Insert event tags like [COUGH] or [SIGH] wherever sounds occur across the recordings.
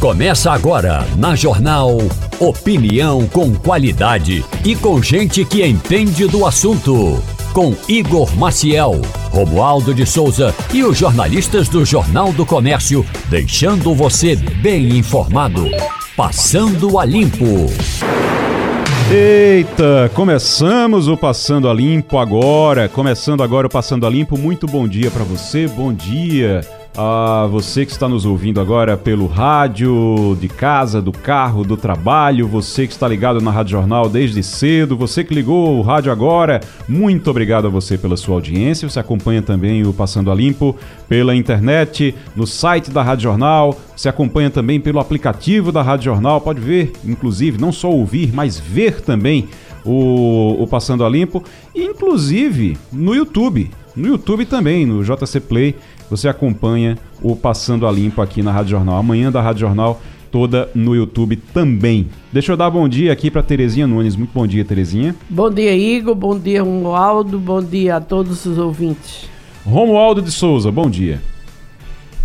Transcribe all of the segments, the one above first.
Começa agora na Jornal Opinião com qualidade e com gente que entende do assunto. Com Igor Maciel, Romualdo de Souza e os jornalistas do Jornal do Comércio, deixando você bem informado. Passando a Limpo. Eita, começamos o Passando a Limpo agora. Começando agora o Passando a Limpo. Muito bom dia para você. Bom dia a você que está nos ouvindo agora pelo rádio, de casa, do carro, do trabalho, você que está ligado na Rádio Jornal desde cedo, você que ligou o rádio agora, muito obrigado a você pela sua audiência. Você acompanha também o Passando a Limpo pela internet, no site da Rádio Jornal, você acompanha também pelo aplicativo da Rádio Jornal, pode ver, inclusive, não só ouvir, mas ver também o, o Passando a Limpo, inclusive no YouTube. No YouTube também, no JC Play, você acompanha o Passando a Limpo aqui na Rádio Jornal. Amanhã da Rádio Jornal toda no YouTube também. Deixa eu dar bom dia aqui para Terezinha Nunes. Muito bom dia, Terezinha. Bom dia, Igor. Bom dia, Romualdo. Bom dia a todos os ouvintes. Romualdo de Souza, bom dia.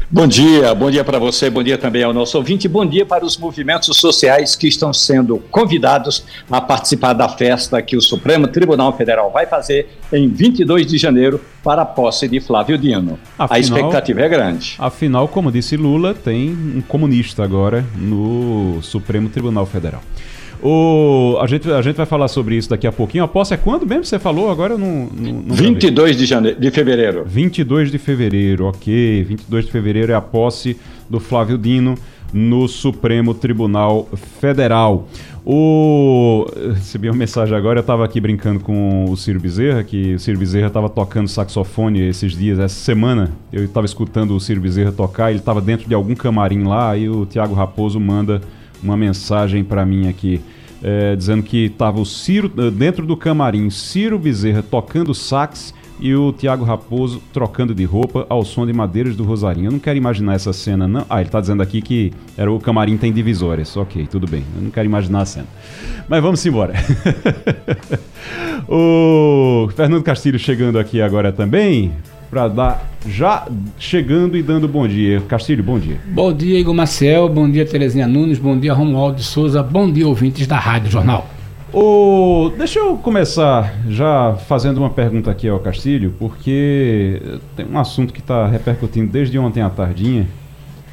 Bom dia, bom dia para você, bom dia também ao nosso ouvinte, bom dia para os movimentos sociais que estão sendo convidados a participar da festa que o Supremo Tribunal Federal vai fazer em 22 de janeiro para a posse de Flávio Dino. Afinal, a expectativa é grande. Afinal, como disse Lula, tem um comunista agora no Supremo Tribunal Federal. O, a, gente, a gente vai falar sobre isso daqui a pouquinho. A posse é quando mesmo você falou? Agora eu não. não, não 22 de, janeiro, de fevereiro. 22 de fevereiro, ok. 22 de fevereiro é a posse do Flávio Dino no Supremo Tribunal Federal. O... Recebi uma mensagem agora, eu estava aqui brincando com o Ciro Bezerra, que o Ciro Bezerra estava tocando saxofone esses dias, essa semana. Eu estava escutando o Ciro Bezerra tocar, ele estava dentro de algum camarim lá, e o Tiago Raposo manda uma mensagem para mim aqui é, dizendo que estava o Ciro eh, dentro do camarim, Ciro Bezerra tocando sax e o Tiago Raposo trocando de roupa ao som de madeiras do Rosarinho. Eu não quero imaginar essa cena, não. Ah, ele está dizendo aqui que era o camarim tem divisórias. Ok, tudo bem. Eu não quero imaginar a cena. Mas vamos embora. [LAUGHS] o Fernando Castilho chegando aqui agora também para dar já chegando e dando bom dia. Castilho, bom dia. Bom dia, Igor Marcel. Bom dia, Terezinha Nunes. Bom dia, Romualdo Souza. Bom dia, ouvintes da Rádio Jornal. O... Deixa eu começar já fazendo uma pergunta aqui ao Castilho, porque tem um assunto que está repercutindo desde ontem à tardinha,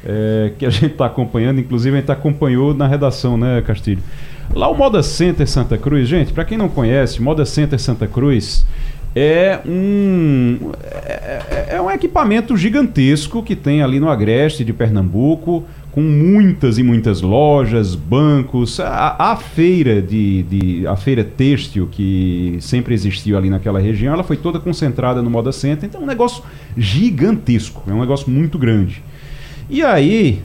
é, que a gente está acompanhando, inclusive a gente acompanhou na redação, né, Castilho? Lá o Moda Center Santa Cruz, gente, para quem não conhece, Moda Center Santa Cruz é um, é, é, um equipamento gigantesco que tem ali no Agreste de Pernambuco, com muitas e muitas lojas, bancos, a, a feira de, de, a feira têxtil que sempre existiu ali naquela região, ela foi toda concentrada no Moda Center, então é um negócio gigantesco, é um negócio muito grande. E aí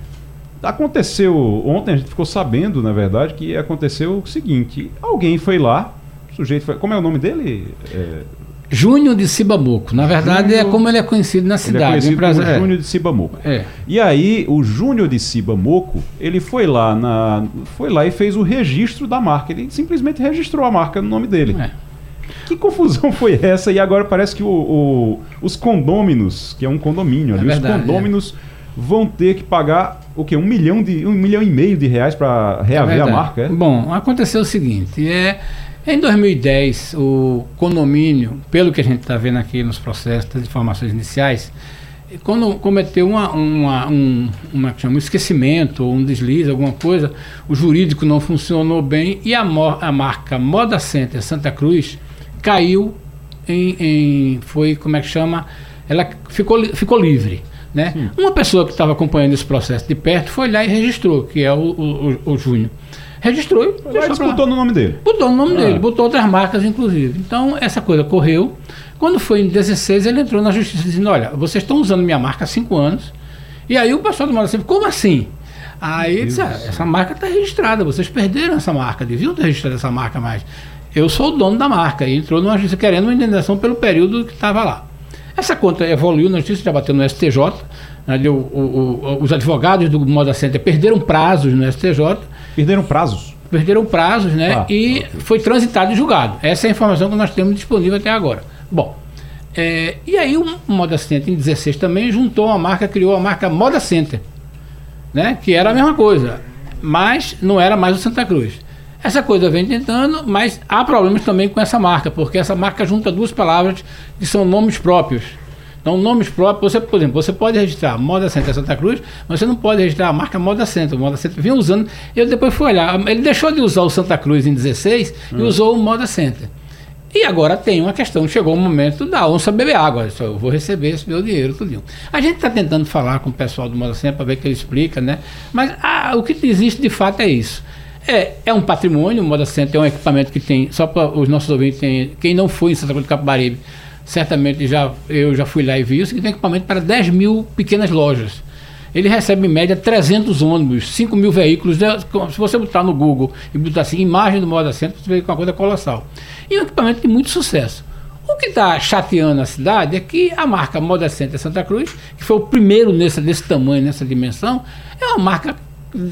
aconteceu ontem a gente ficou sabendo, na verdade, que aconteceu o seguinte: alguém foi lá, o sujeito foi, como é o nome dele? É, Júnior de Cibamoco. Na verdade, Júnior, é como ele é conhecido na cidade. Ele é conhecido como é. Júnior de Cibamoco. É. E aí, o Júnior de Cibamoco, ele foi lá, na, foi lá e fez o registro da marca. Ele simplesmente registrou a marca no nome dele. É. Que confusão [LAUGHS] foi essa? E agora parece que o, o, os condôminos, que é um condomínio ali, é verdade, os condôminos vão ter que pagar o quê? Um milhão, de, um milhão e meio de reais para reaver a marca? É? Bom, aconteceu o seguinte, é em 2010, o condomínio, pelo que a gente está vendo aqui nos processos das informações iniciais, quando cometeu uma, uma, um, uma, chama, um esquecimento ou um deslize, alguma coisa, o jurídico não funcionou bem e a, a marca Moda Center Santa Cruz caiu em, em, foi, como é que chama? Ela ficou, ficou livre. Né? Uma pessoa que estava acompanhando esse processo de perto foi lá e registrou, que é o, o, o, o Júnior registrou e Mas botou no nome dele. Botou no nome ah. dele, botou outras marcas, inclusive. Então, essa coisa correu. Quando foi em 16, ele entrou na justiça dizendo: Olha, vocês estão usando minha marca há cinco anos. E aí o pessoal do Moda sempre, como assim? Aí ele disse: ah, essa marca está registrada, vocês perderam essa marca, deviam ter registrado essa marca mais. Eu sou o dono da marca. E entrou numa justiça querendo uma indenização pelo período que estava lá. Essa conta evoluiu na justiça, já bateu no STJ. Né, o, o, o, os advogados do Moda Center perderam prazos no STJ. Perderam prazos? Perderam prazos, né? Ah, e foi transitado e julgado. Essa é a informação que nós temos disponível até agora. Bom, é, e aí o Moda Center em 16 também juntou a marca, criou a marca Moda Center. né? Que era a mesma coisa, mas não era mais o Santa Cruz. Essa coisa vem tentando, mas há problemas também com essa marca, porque essa marca junta duas palavras que são nomes próprios. Então, nomes próprios, você, por exemplo, você pode registrar Moda Center Santa Cruz, mas você não pode registrar a marca Moda Center. O Moda Center vinha usando, eu depois fui olhar, ele deixou de usar o Santa Cruz em 16 hum. e usou o Moda Center. E agora tem uma questão, chegou o momento da onça beber água. Eu vou receber esse meu dinheiro, tudo. A gente está tentando falar com o pessoal do Moda Center para ver que ele explica, né? Mas ah, o que existe de fato é isso. É, é um patrimônio, o Moda Center é um equipamento que tem, só para os nossos ouvintes, tem, quem não foi em Santa Cruz do Capibaribe, certamente já, eu já fui lá e vi isso, que tem equipamento para 10 mil pequenas lojas. Ele recebe em média 300 ônibus, 5 mil veículos. Se você botar no Google e botar assim, imagem do Moda Center, você vê que é uma coisa colossal. E é um equipamento de muito sucesso. O que está chateando a cidade é que a marca Moda Center Santa Cruz, que foi o primeiro nessa, desse tamanho, nessa dimensão, é uma marca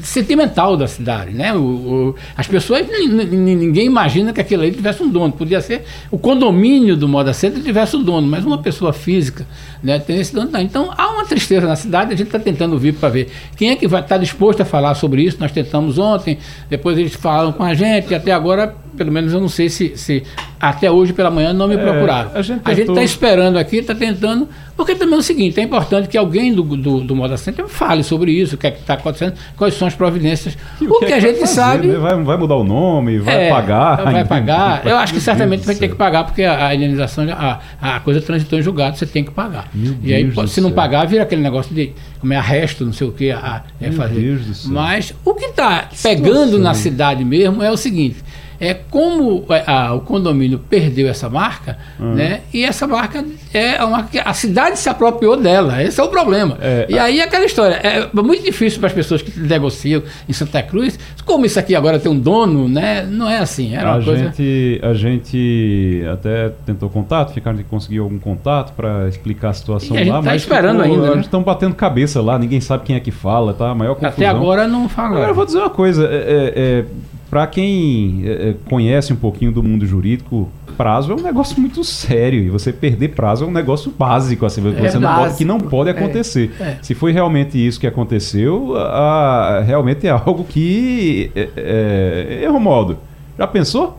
sentimental da cidade, né? O, o, as pessoas, ninguém imagina que aquilo ali tivesse um dono. Podia ser o condomínio do Moda Center tivesse o um dono, mas uma pessoa física né, tem esse dono. Não. Então há uma tristeza na cidade, a gente está tentando vir para ver quem é que vai estar tá disposto a falar sobre isso. Nós tentamos ontem, depois eles falaram com a gente, e até agora, pelo menos eu não sei se, se até hoje pela manhã não me é, procuraram. A gente está esperando aqui, está tentando, porque também é o seguinte, é importante que alguém do, do, do Moda Center fale sobre isso, o que é que está acontecendo, quais são as providências. E o, que, é que, a gente fazer, sabe. Né? Vai, vai, mudar o nome, vai é, pagar. Vai pagar. Eu acho que certamente vai ter que pagar, porque a, a indenização, a, a coisa transitou em julgado, você tem que pagar. Meu e aí, Deus se não pagar, vira aquele negócio de como é arresto, não sei o que, a, é fazer. Mas o que está pegando na cidade mesmo é o seguinte é como é, a, o condomínio perdeu essa marca, uhum. né? E essa marca é uma que a cidade se apropriou dela. Esse é o problema. É, e aí aquela história é muito difícil para as pessoas que negociam em Santa Cruz. Como isso aqui agora tem um dono, né? Não é assim. Era a coisa... gente a gente até tentou contato, ficaram de conseguir algum contato para explicar a situação e a gente lá, tá mas esperando ficou, ainda. Né? Estão batendo cabeça lá, ninguém sabe quem é que fala, tá? A maior confusão. Até agora não fala. Agora eu vou dizer uma coisa. é, é, é para quem é, conhece um pouquinho do mundo jurídico, prazo é um negócio muito sério e você perder prazo é um negócio básico, assim, é você não pode, que não pode acontecer. É, é. Se foi realmente isso que aconteceu, a, realmente é algo que é, é, é Romualdo. Já pensou?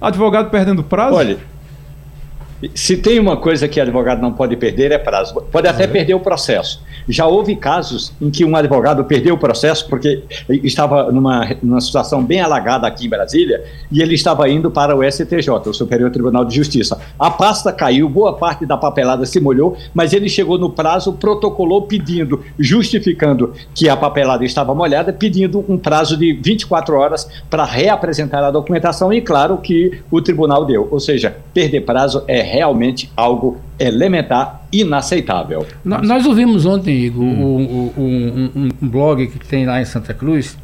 Advogado perdendo prazo? Olha, se tem uma coisa que advogado não pode perder é prazo. Pode até perder o processo já houve casos em que um advogado perdeu o processo porque estava numa, numa situação bem alagada aqui em Brasília e ele estava indo para o STJ, o Superior Tribunal de Justiça. A pasta caiu, boa parte da papelada se molhou, mas ele chegou no prazo, protocolou pedindo, justificando que a papelada estava molhada, pedindo um prazo de 24 horas para reapresentar a documentação e, claro, que o tribunal deu. Ou seja, perder prazo é realmente algo elementar, inaceitável. nós ouvimos ontem, Igor, hum. um, um, um, blog que tem lá em Santa Cruz.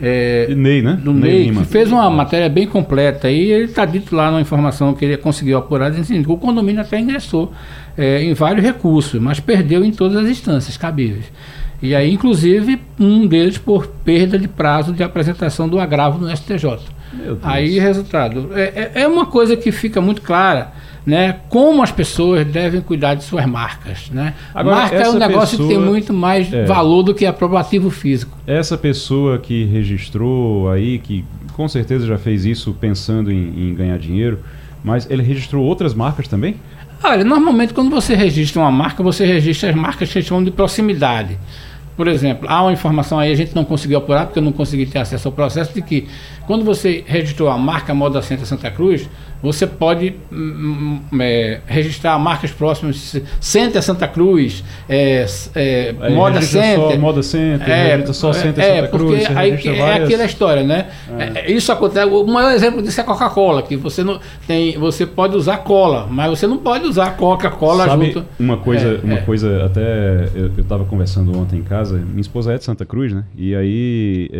É, Ney, né? Do Ney, Ney que fez uma matéria bem completa e ele está dito lá na informação que ele conseguiu apurar, dizendo assim, que o condomínio até ingressou é, em vários recursos, mas perdeu em todas as instâncias cabíveis. E aí, inclusive, um deles por perda de prazo de apresentação do agravo no STJ. Aí, resultado, é, é, é uma coisa que fica muito clara né, como as pessoas devem cuidar de suas marcas. Né? Agora, Marca é um negócio pessoa, que tem muito mais é, valor do que aprovativo físico. Essa pessoa que registrou aí, que com certeza já fez isso pensando em, em ganhar dinheiro, mas ele registrou outras marcas também? Olha, normalmente quando você registra uma marca, você registra as marcas que chamam de proximidade. Por exemplo, há uma informação aí, a gente não conseguiu apurar, porque eu não consegui ter acesso ao processo, de que quando você registrou a marca Moda Center Santa Cruz, você pode hum, hum, é, registrar marcas próximas, Center Santa Cruz, é, é, Moda Center. Só Moda Center, é, só Center é, Santa Cruz. Aí é várias... aquela história, né? É. é. Isso acontece. O maior exemplo disso é a Coca-Cola, que você não tem, você pode usar cola, mas você não pode usar Coca-Cola junto. Uma coisa, uma coisa até eu estava conversando ontem em casa. Minha esposa é de Santa Cruz, né? E aí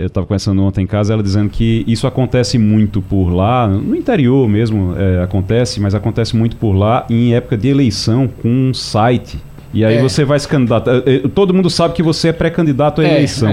eu estava conversando ontem em casa, ela dizendo que isso acontece muito por lá, no interior mesmo é, acontece, mas acontece muito por lá em época de eleição com um site. E aí é. você vai se candidatar. É, é, todo mundo sabe que você é pré-candidato à é, eleição.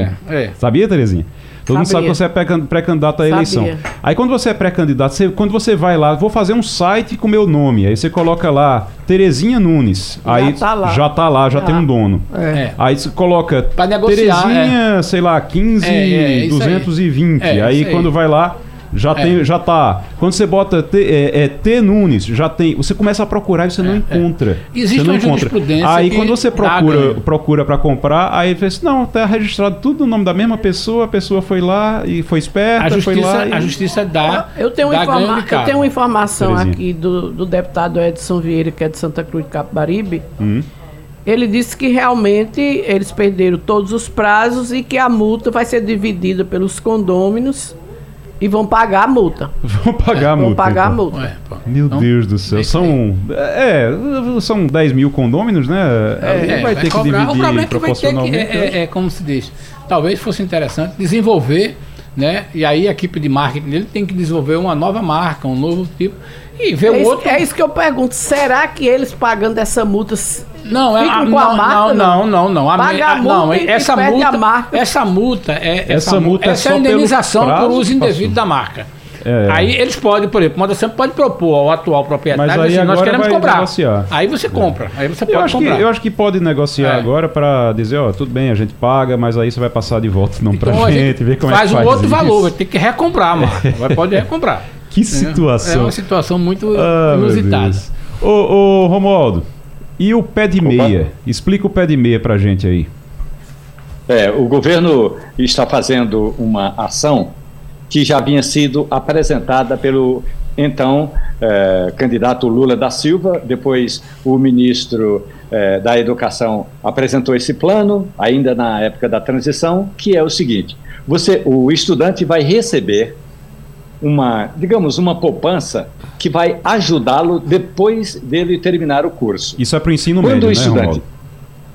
Sabia, Terezinha? Todo mundo sabe que você é pré- pré-candidato à Sabia. eleição. Aí quando você é pré-candidato, você- quando você vai lá, vou fazer um site com meu nome. Aí você coloca lá Terezinha Nunes. Já aí tá lá. já tá lá, já tem um dono. É. Aí você coloca negociar, Terezinha, sei lá, 15, É, é, isso aí. 220. É, aí isso aí. quando vai lá, já, tem, já tá. Quando você bota T, é, é, T Nunes, já tem. Você começa a procurar e você não encontra. Existe você não uma encontra. jurisprudência Aí que quando você procura ganho. procura para comprar, aí ele fala assim, não, tá registrado tudo no nome da mesma pessoa, a pessoa foi lá e foi esperta, A foi justiça, lá e... a justiça dá, Eu tenho, dá informa- eu tenho uma informação Terezinha. aqui do, do deputado Edson Vieira, que é de Santa Cruz de Capibaribe. Hum. Ele disse que realmente eles perderam todos os prazos e que a multa vai ser dividida pelos condôminos e vão pagar a multa. [LAUGHS] Vão pagar a vão multa. pagar a então. multa. Ué. Meu Então, Deus do céu, é são é, são 10 mil condôminos, né? Aí É, vai ter que cobrar. dividir O problema é que vai ter que, é, é, é como se diz, talvez fosse interessante desenvolver, né? E aí a equipe de marketing dele tem que desenvolver uma nova marca, um novo tipo, e ver É o isso, outro. é isso que eu pergunto. Será que eles pagando essa multa Não, é ficam a, com não, a não, marca? não, não, não. A Paga a multa não, e- e essa perde multa, a marca. essa multa é Essa multa é essa indenização por prazos, uso indevido da marca. É. Aí eles podem, por exemplo, o sempre pode propor ao atual proprietário Mas aí assim, nós queremos comprar. negociar. Aí você compra, aí você Eu pode acho, que, comprar. eu acho que pode negociar É. agora para dizer, ó, tudo bem, a gente paga, mas aí você vai passar de volta não pra Então a gente, ver como faz é que um faz outro isso. valor, vai ter que recomprar marca. [LAUGHS] Vai, pode recomprar. Que É situação. uma situação muito Ah, inusitada. Ô, ô, Romualdo, e o pé de meia? Explica o pé de meia pra gente aí. É, o governo está fazendo uma ação que já vinha sido apresentada pelo então eh, candidato Lula da Silva, depois o ministro eh, da Educação apresentou esse plano, ainda na época da transição, que é o seguinte: você, o estudante vai receber uma, digamos, uma poupança que vai ajudá-lo depois dele terminar o curso. Isso é pro ensino Quando médio, o né, estudante. Romualdo?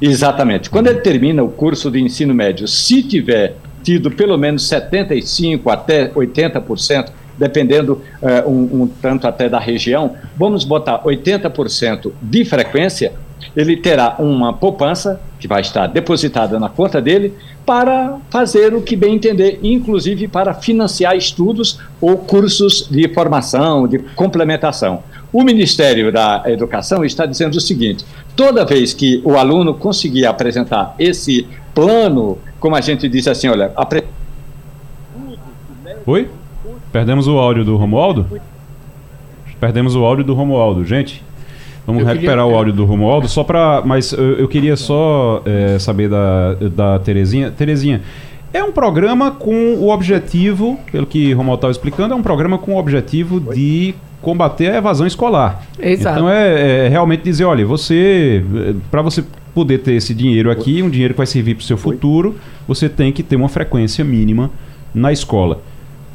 Exatamente. Quando ele termina o curso de ensino médio, se tiver tido pelo menos 75% até 80%, dependendo eh, um, um tanto até da região, vamos botar 80% de frequência, ele terá uma poupança que vai estar depositada na conta dele para fazer o que bem entender, inclusive para financiar estudos ou cursos de formação, de complementação. O Ministério da Educação está dizendo o seguinte: toda vez que o aluno conseguir apresentar esse plano, como a gente diz assim, olha, apre- Oi? Perdemos o áudio do Romualdo? Perdemos o áudio do Romualdo, gente. Vamos Eu recuperar queria- o áudio do Romualdo só para, mas eu, eu queria só é, saber da, da Terezinha. Terezinha, é um programa com o objetivo, pelo que o Romualdo estava explicando, é um programa com o objetivo de combater a evasão escolar. Exato. Então é, é realmente dizer, olha, você, para você poder ter esse dinheiro aqui, um dinheiro que vai servir para o seu futuro, você tem que ter uma frequência mínima na escola.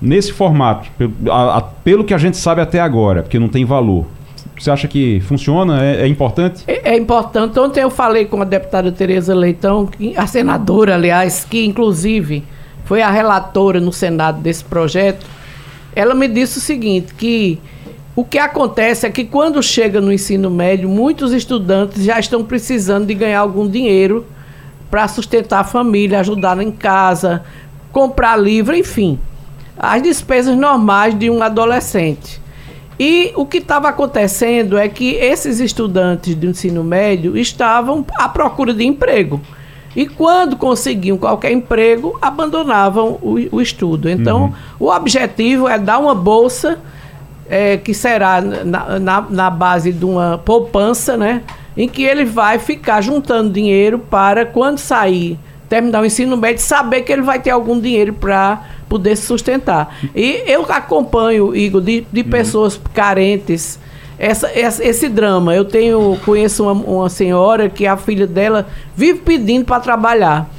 Nesse formato, pelo, a- a- pelo que a gente sabe até agora, porque não tem valor, você acha que funciona? É, é importante? É, é importante. Ontem eu falei com a deputada Tereza Leitão, a senadora, aliás, que inclusive foi a relatora no Senado desse projeto. Ela me disse o seguinte, que o que acontece é que quando chega no ensino médio, muitos estudantes já estão precisando de ganhar algum dinheiro para sustentar a família, ajudar em casa, comprar livro, enfim, as despesas normais de um adolescente. E o que estava acontecendo é que esses estudantes do ensino médio estavam à procura de emprego. E quando conseguiam qualquer emprego, abandonavam o, o estudo. Então, o objetivo é dar uma bolsa é, que será na, na, na base de uma poupança, né? Em que ele vai ficar juntando dinheiro para, quando sair, terminar o ensino médio, saber que ele vai ter algum dinheiro para poder se sustentar. E eu acompanho, Igor, de, de pessoas carentes. Essa, essa- esse drama. Eu tenho conheço uma, uma senhora que a filha dela vive pedindo para trabalhar.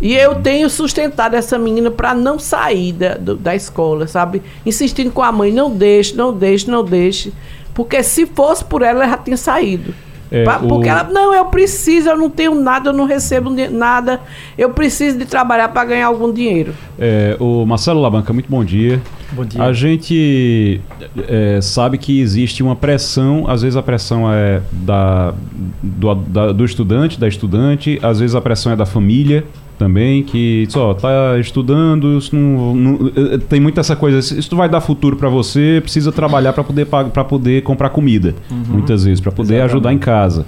E eu tenho sustentado essa menina para não sair da, do- da escola, sabe? Insistindo com a mãe, não deixe, não deixe, não deixe. Porque se fosse por ela, ela já tinha saído. É, Pa- o- Porque ela, não, eu preciso, eu não tenho nada, eu não recebo nada. Eu preciso de trabalhar para ganhar algum dinheiro. É, o Marcelo Labanca, muito bom dia. Bom dia. A gente é, sabe que existe uma pressão, às vezes a pressão é da, do, da- do estudante, da estudante, às vezes a pressão é da família também, que só tá estudando, não, não- eh, tem muita essa coisa, isso vai dar futuro para você, precisa trabalhar para poder para poder comprar comida, muitas vezes, para poder Exatamente. ajudar em casa.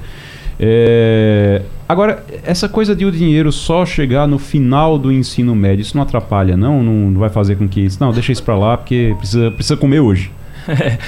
É, agora, essa coisa de o dinheiro só chegar no final do ensino médio, isso não atrapalha, não? Não, não vai fazer com que isso. Não, deixa isso para lá, porque precisa, precisa comer hoje. [LAUGHS]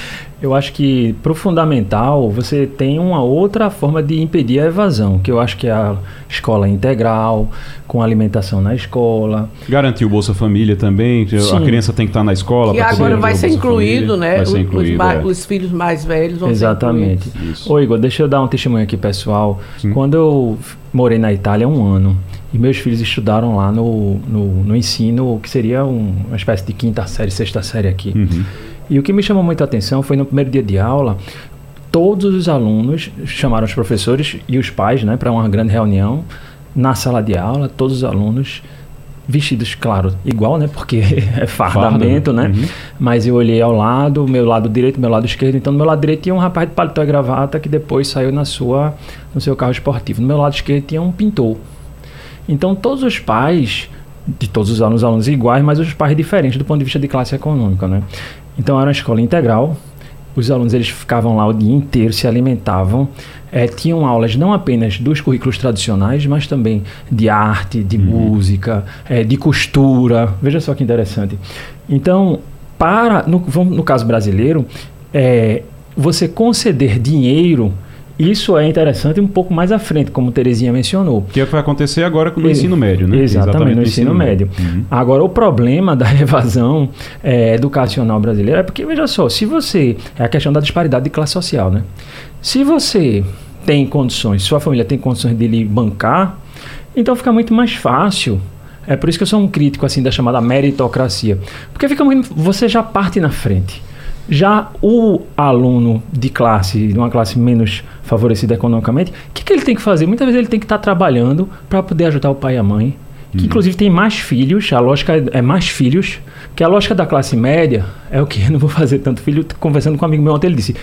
Eu acho que pro fundamental você tem uma outra forma de impedir a evasão, que eu acho que é a escola integral, com alimentação na escola. Garantiu o Bolsa Família também, que a criança tem que estar na escola. Poder agora vai o ser incluído, Família. né? Vai ser Os- incluído, os, é. os filhos mais velhos vão Exatamente. ser incluídos. Isso. Ô Igor, deixa eu dar um testemunho aqui pessoal. Sim. Quando eu morei na Itália há um ano e meus filhos estudaram lá no, no, no ensino, que seria um- uma espécie de quinta série, sexta série aqui. Uhum. E o que me chamou muita atenção foi no primeiro dia de aula, todos os alunos chamaram os professores e os pais, né, para uma grande reunião na sala de aula, todos os alunos vestidos, claro, igual, né, porque [LAUGHS] é fardamento, Farda, né? uhum. Mas eu olhei ao lado, meu lado direito, meu lado esquerdo. Então, no meu lado direito tinha um rapaz de paletó e gravata que depois saiu na sua, no seu carro esportivo. No meu lado esquerdo tinha um pintor. Então, todos os pais, de todos os alunos, alunos iguais, mas os pais diferentes do ponto de vista de classe econômica, né? Então, era uma escola integral. Os alunos eles ficavam lá o dia inteiro, se alimentavam, eh, tinham aulas não apenas dos currículos tradicionais, mas também de arte, de música, eh, de costura. Veja só que interessante. Então, para no, no caso brasileiro, eh, você conceder dinheiro, isso é interessante um pouco mais à frente, como Terezinha mencionou. Que é o que vai acontecer agora no E- ensino médio, né? Exatamente, no ensino, médio. Uhum. Agora, o problema [LAUGHS] da evasão eh, educacional brasileira é porque, veja só, se você. É a questão da disparidade de classe social, né? Se você tem condições, sua família tem condições de lhe bancar, então fica muito mais fácil. É por isso que eu sou um crítico assim da chamada meritocracia. Porque fica muito. Você já parte na frente. Já o aluno de classe, de uma classe menos favorecida economicamente, o que, que ele tem que fazer? Muitas vezes ele tem que estar trabalhando para poder ajudar o pai e a mãe, que inclusive tem mais filhos, a lógica é- é mais filhos, que a lógica da classe média é o que? Eu não vou fazer tanto filho. Conversando com um amigo meu ontem, ele disse: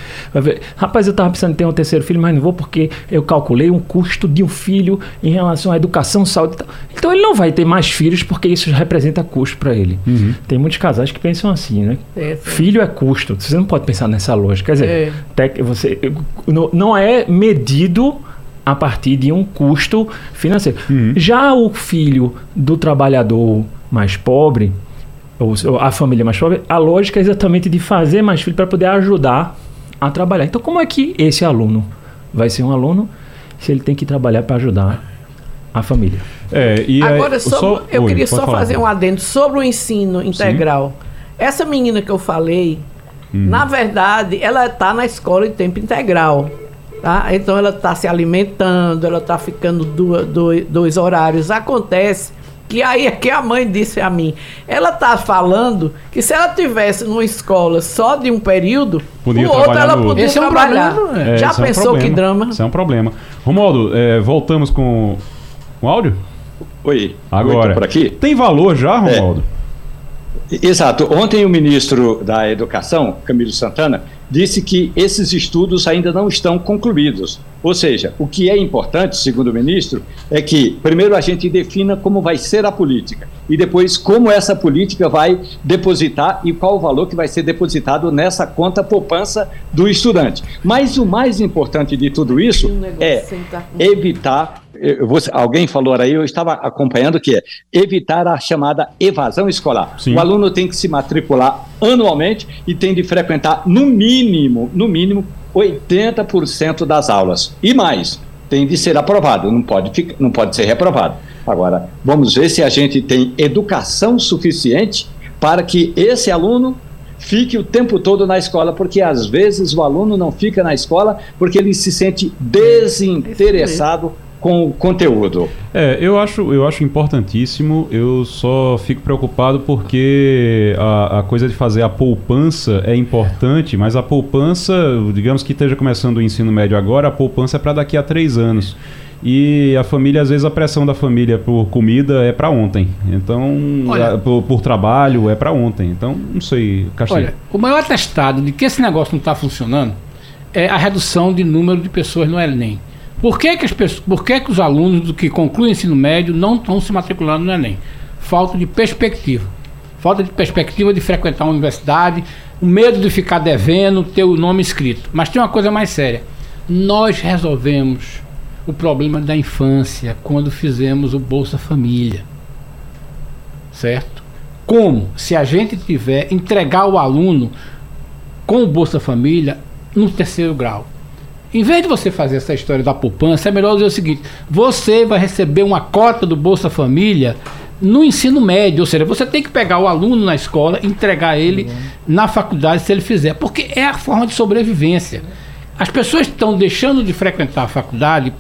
Rapaz, eu estava precisando ter um terceiro filho, mas não vou porque eu calculei um custo de um filho em relação à educação, saúde e tal. Então ele não vai ter mais filhos porque isso representa custo para ele. Tem muitos casais que pensam assim, né? É. Filho é custo. Você não pode pensar nessa lógica. Quer dizer, É. tec- você, não é medido a partir de um custo financeiro. Já o filho do trabalhador mais pobre, ou a família mais pobre, a lógica é exatamente de fazer mais filho para poder ajudar a trabalhar. Então, como é que esse aluno vai ser um aluno se ele tem que trabalhar para ajudar a família? É, e aí- Agora, sobre- só- eu Oi, queria só falar. fazer um adendo sobre o ensino integral. Essa menina que eu falei, Hum. na verdade, ela está na escola de tempo integral. Tá? Então ela está se alimentando, ela está ficando dois, dois horários. Acontece que aí é que a mãe disse a mim. Ela está falando que se ela tivesse numa escola só de um período, Podia o outro trabalhar ela podia Esse é um trabalhar. problema, É, Já isso é um pensou que problema. drama? Isso é um problema. Romualdo, é, voltamos com o áudio? Oi, Agora. Tô por aqui? Tem valor já, Romualdo? Exato. Ontem o ministro da Educação, Camilo Santana, disse que esses estudos ainda não estão concluídos. Ou seja, o que é importante, segundo o ministro, é que primeiro a gente defina como vai ser a política e depois como essa política vai depositar e qual o valor que vai ser depositado nessa conta poupança do estudante. Mas o mais importante de tudo isso Um é evitar. vou- alguém falou aí, eu estava acompanhando que é evitar a chamada evasão escolar. Sim. O aluno tem que se matricular anualmente e tem de frequentar no mínimo, no mínimo 80% das aulas e mais. Tem de ser aprovado, não pode, ficar, não pode ser reprovado. Agora, vamos ver se a gente tem educação suficiente para que esse aluno fique o tempo todo na escola, porque às vezes o aluno não fica na escola porque ele se sente desinteressado com o conteúdo. É, eu acho, eu acho importantíssimo. Eu só fico preocupado porque a, a coisa de fazer a poupança é importante, mas a poupança, digamos que esteja começando o ensino médio agora, a poupança é para daqui a três anos. E a família, às vezes, a pressão da família por comida é para ontem. Então, Olha- a- por, por trabalho é para ontem. Então, não sei, Castilho. Olha, o maior atestado de que esse negócio não está funcionando é a redução de número de pessoas no Enem. Por que, que, as pessoas, por que, que os alunos que concluem o ensino médio não estão se matriculando no Enem? Falta de perspectiva. Falta de perspectiva de frequentar uma universidade, o medo de ficar devendo, ter o nome escrito. Mas tem uma coisa mais séria. Nós resolvemos o problema da infância quando fizemos o Bolsa Família. Certo? Como? Se a gente tiver entregar o aluno com o Bolsa Família no terceiro grau. Em vez de você fazer essa história da poupança, é melhor dizer o seguinte: você vai receber uma cota do Bolsa Família no ensino médio, ou seja, você tem que pegar o aluno na escola, entregar ele uhum. na faculdade se ele fizer, porque é a forma de sobrevivência. As pessoas estão deixando de frequentar a faculdade,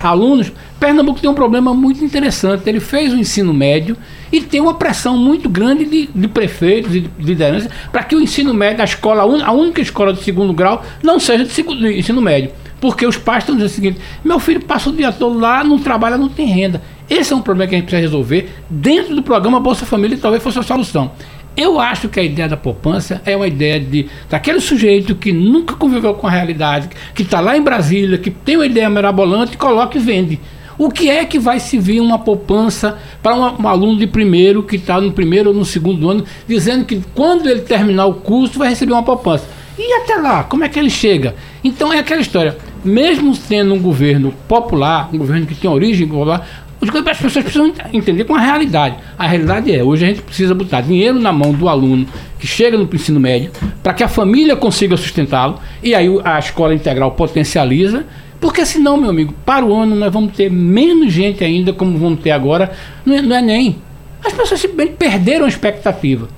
alunos. Pernambuco tem um problema muito interessante. Ele fez o ensino médio e tem uma pressão muito grande de, de prefeitos e de lideranças para que o ensino médio, a escola, a única escola de segundo grau, não seja de, segundo, de ensino médio. Porque os pais estão dizendo o seguinte: meu filho passa o dia todo lá, não trabalha, não tem renda. Esse é um problema que a gente precisa resolver. Dentro do programa Bolsa Família talvez fosse a solução. Eu acho que a ideia da poupança é uma ideia de daquele sujeito que nunca conviveu com a realidade, que está lá em Brasília, que tem uma ideia mirabolante, coloca e vende. O que é que vai se vir uma poupança para um, um, aluno de primeiro, que está no primeiro ou no segundo ano, dizendo que quando ele terminar o curso vai receber uma poupança? E até lá, como é que ele chega? Então é aquela história. Mesmo sendo um governo popular, um governo que tem origem popular, as pessoas precisam entender com a realidade. A realidade é, hoje a gente precisa botar dinheiro na mão do aluno que chega no ensino médio, para que a família consiga sustentá-lo, e aí a escola integral potencializa, porque senão, meu amigo, para o ano nós vamos ter menos gente ainda, como vamos ter agora, no Enem. As pessoas simplesmente perderam a expectativa.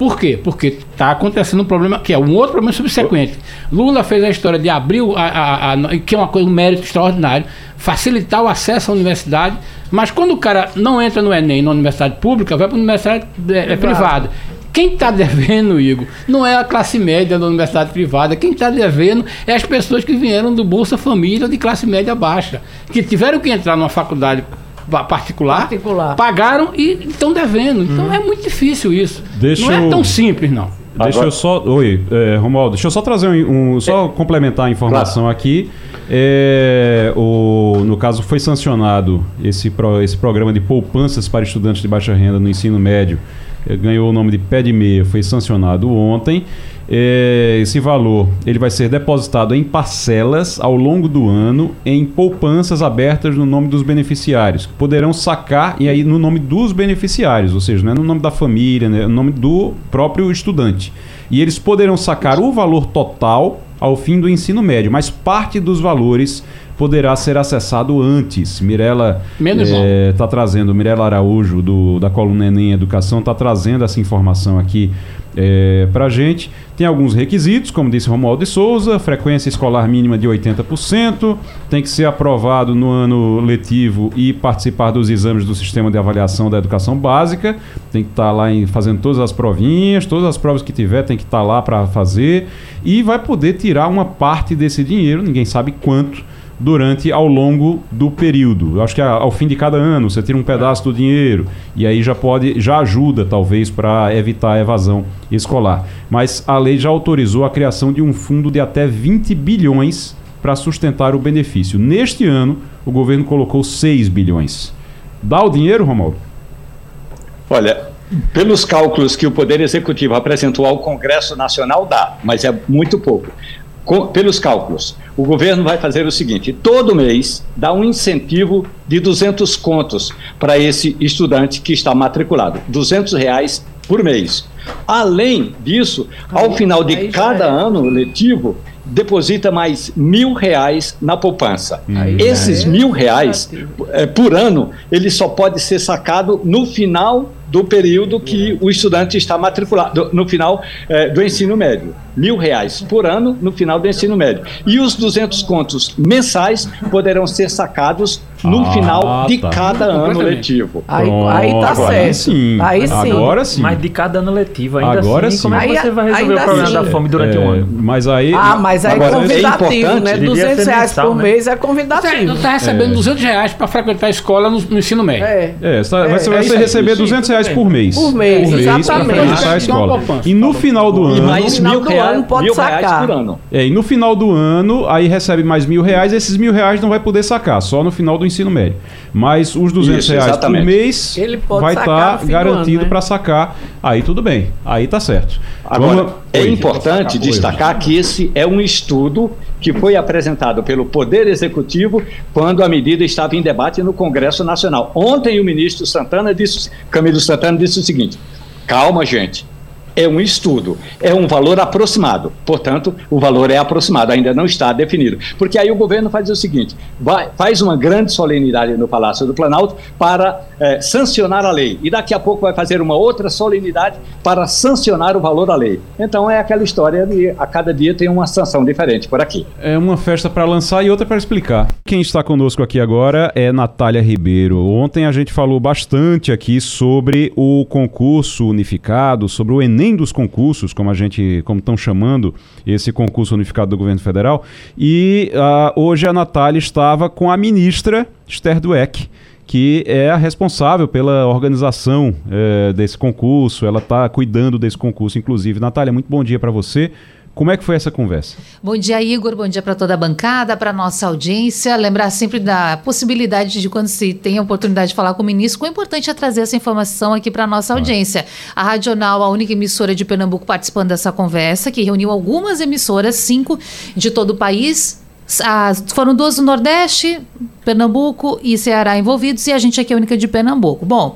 Por quê? Porque está acontecendo um problema que é um outro problema subsequente. Lula fez a história de abrir, a, a, a, que é uma coisa, um mérito extraordinário, facilitar o acesso à universidade, mas quando o cara não entra no Enem, na universidade pública, vai para a universidade é, é privada. Quem está devendo, Igor, não é a classe média da universidade privada. Quem está devendo é as pessoas que vieram do Bolsa Família de classe média baixa, que tiveram que entrar numa faculdade particular, particular. pagaram e estão devendo. Então hum. é muito difícil isso. Deixa não é tão simples, não. Deixa Agora... eu só. Oi, é, Romualdo, deixa eu só trazer um. um só é. complementar a informação claro. aqui. É, o, no caso, foi sancionado esse, pro, esse programa de poupanças para estudantes de baixa renda no ensino médio. É, ganhou o nome de Pé de Meia, foi sancionado ontem. É, esse valor ele vai ser depositado em parcelas ao longo do ano em poupanças abertas no nome dos beneficiários, que poderão sacar e aí no nome dos beneficiários, ou seja, não é no nome da família, né, é no nome do próprio estudante. E eles poderão sacar o valor total ao fim do ensino médio, mas parte dos valores poderá ser acessado antes. Mirela está é, tá trazendo, Mirela Araújo, do, da coluna Enem Educação, está trazendo essa informação aqui é, para a gente. Tem alguns requisitos, como disse Romualdo de Souza, frequência escolar mínima de 80%, tem que ser aprovado no ano letivo e participar dos exames do sistema de avaliação da educação básica, tem que estar tá lá em, fazendo todas as provinhas, todas as provas que tiver tem que estar tá lá para fazer e vai poder tirar uma parte desse dinheiro, ninguém sabe quanto, durante ao longo do período. Eu acho que ao fim de cada ano você tira um pedaço do dinheiro e aí já pode, já ajuda talvez para evitar a evasão escolar. Mas a lei já autorizou a criação de um fundo de até 20 bilhões para sustentar o benefício. Neste ano, o governo colocou 6 bilhões. Dá o dinheiro, Romualdo? Olha, pelos cálculos que o Poder Executivo apresentou ao Congresso Nacional, dá, mas é muito pouco com, pelos cálculos, o governo vai fazer o seguinte: todo mês dá um incentivo de 200 contos para esse estudante que está matriculado, 200 reais por mês. Além disso, ao final de cada é. ano letivo, deposita mais mil reais na poupança. Aí Esses é mil reais é, por ano, ele só pode ser sacado no final do período que o estudante está matriculado, no final é, do ensino médio. Mil reais por ano no final do ensino médio. E os 200 contos mensais poderão ser sacados no Ah, final de tá. cada ano letivo. Aí, aí tá agora certo. sim. Aí sim. Agora sim. Mas de cada ano letivo, ainda Agora assim, sim. como é que você vai resolver o problema assim. da fome durante um É, ano? Mas aí. Ah, mas aí Agora, é convidativo, é né? devia 200 ser reais mensal, por né? mês é Você convidativo. não está recebendo 200 reais para frequentar a escola no, no ensino médio. É. É, você, É, vai- você é vai aí, receber sim, 200 reais por mês. Por mês, pra exatamente. frequentar a escola. E no final do E ano. mais final mil, do reais, ano pode mil reais sacar. por ano. É, e no final do ano, aí recebe mais mil reais, esses mil reais não vai poder sacar, só no final do ensino médio. Mas os 200 Isso, reais por mês Ele pode vai estar do garantido né? para sacar. Aí tudo bem, aí tá certo. Agora, Vamos- é Oi. importante destacar que esse é um estudo que foi apresentado pelo Poder Executivo quando a medida estava em debate no Congresso Nacional. Ontem o ministro Santana disse, Camilo Santana disse o seguinte: calma, gente. É um estudo, é um valor aproximado. Portanto, o valor é aproximado, ainda não está definido. Porque aí o governo faz o seguinte: vai- faz uma grande solenidade no Palácio do Planalto para eh, sancionar a lei. E daqui a pouco vai fazer uma outra solenidade para sancionar o valor da lei. Então é aquela história de a cada dia tem uma sanção diferente por aqui. É uma festa para lançar e outra para explicar. Quem está conosco aqui agora é Natália Ribeiro. Ontem a gente falou bastante aqui sobre o concurso unificado, sobre o Enem dos concursos, como a gente, como estão chamando esse concurso unificado do governo federal. E ah, hoje a Natália estava com a ministra Esther Dweck, que é a responsável pela organização eh, desse concurso. Ela está cuidando desse concurso, inclusive. Natália, muito bom dia para você. Como é que foi essa conversa? Bom dia, Igor. Bom dia para toda a bancada, para nossa audiência. Lembrar sempre da possibilidade de quando se tem a oportunidade de falar com o ministro, quão importante é trazer essa informação aqui para nossa audiência. A Radional, a única emissora de Pernambuco participando dessa conversa, que reuniu algumas emissoras, cinco de todo o país. Foram duas do Nordeste, Pernambuco e Ceará envolvidos, e a gente aqui é a única de Pernambuco. Bom,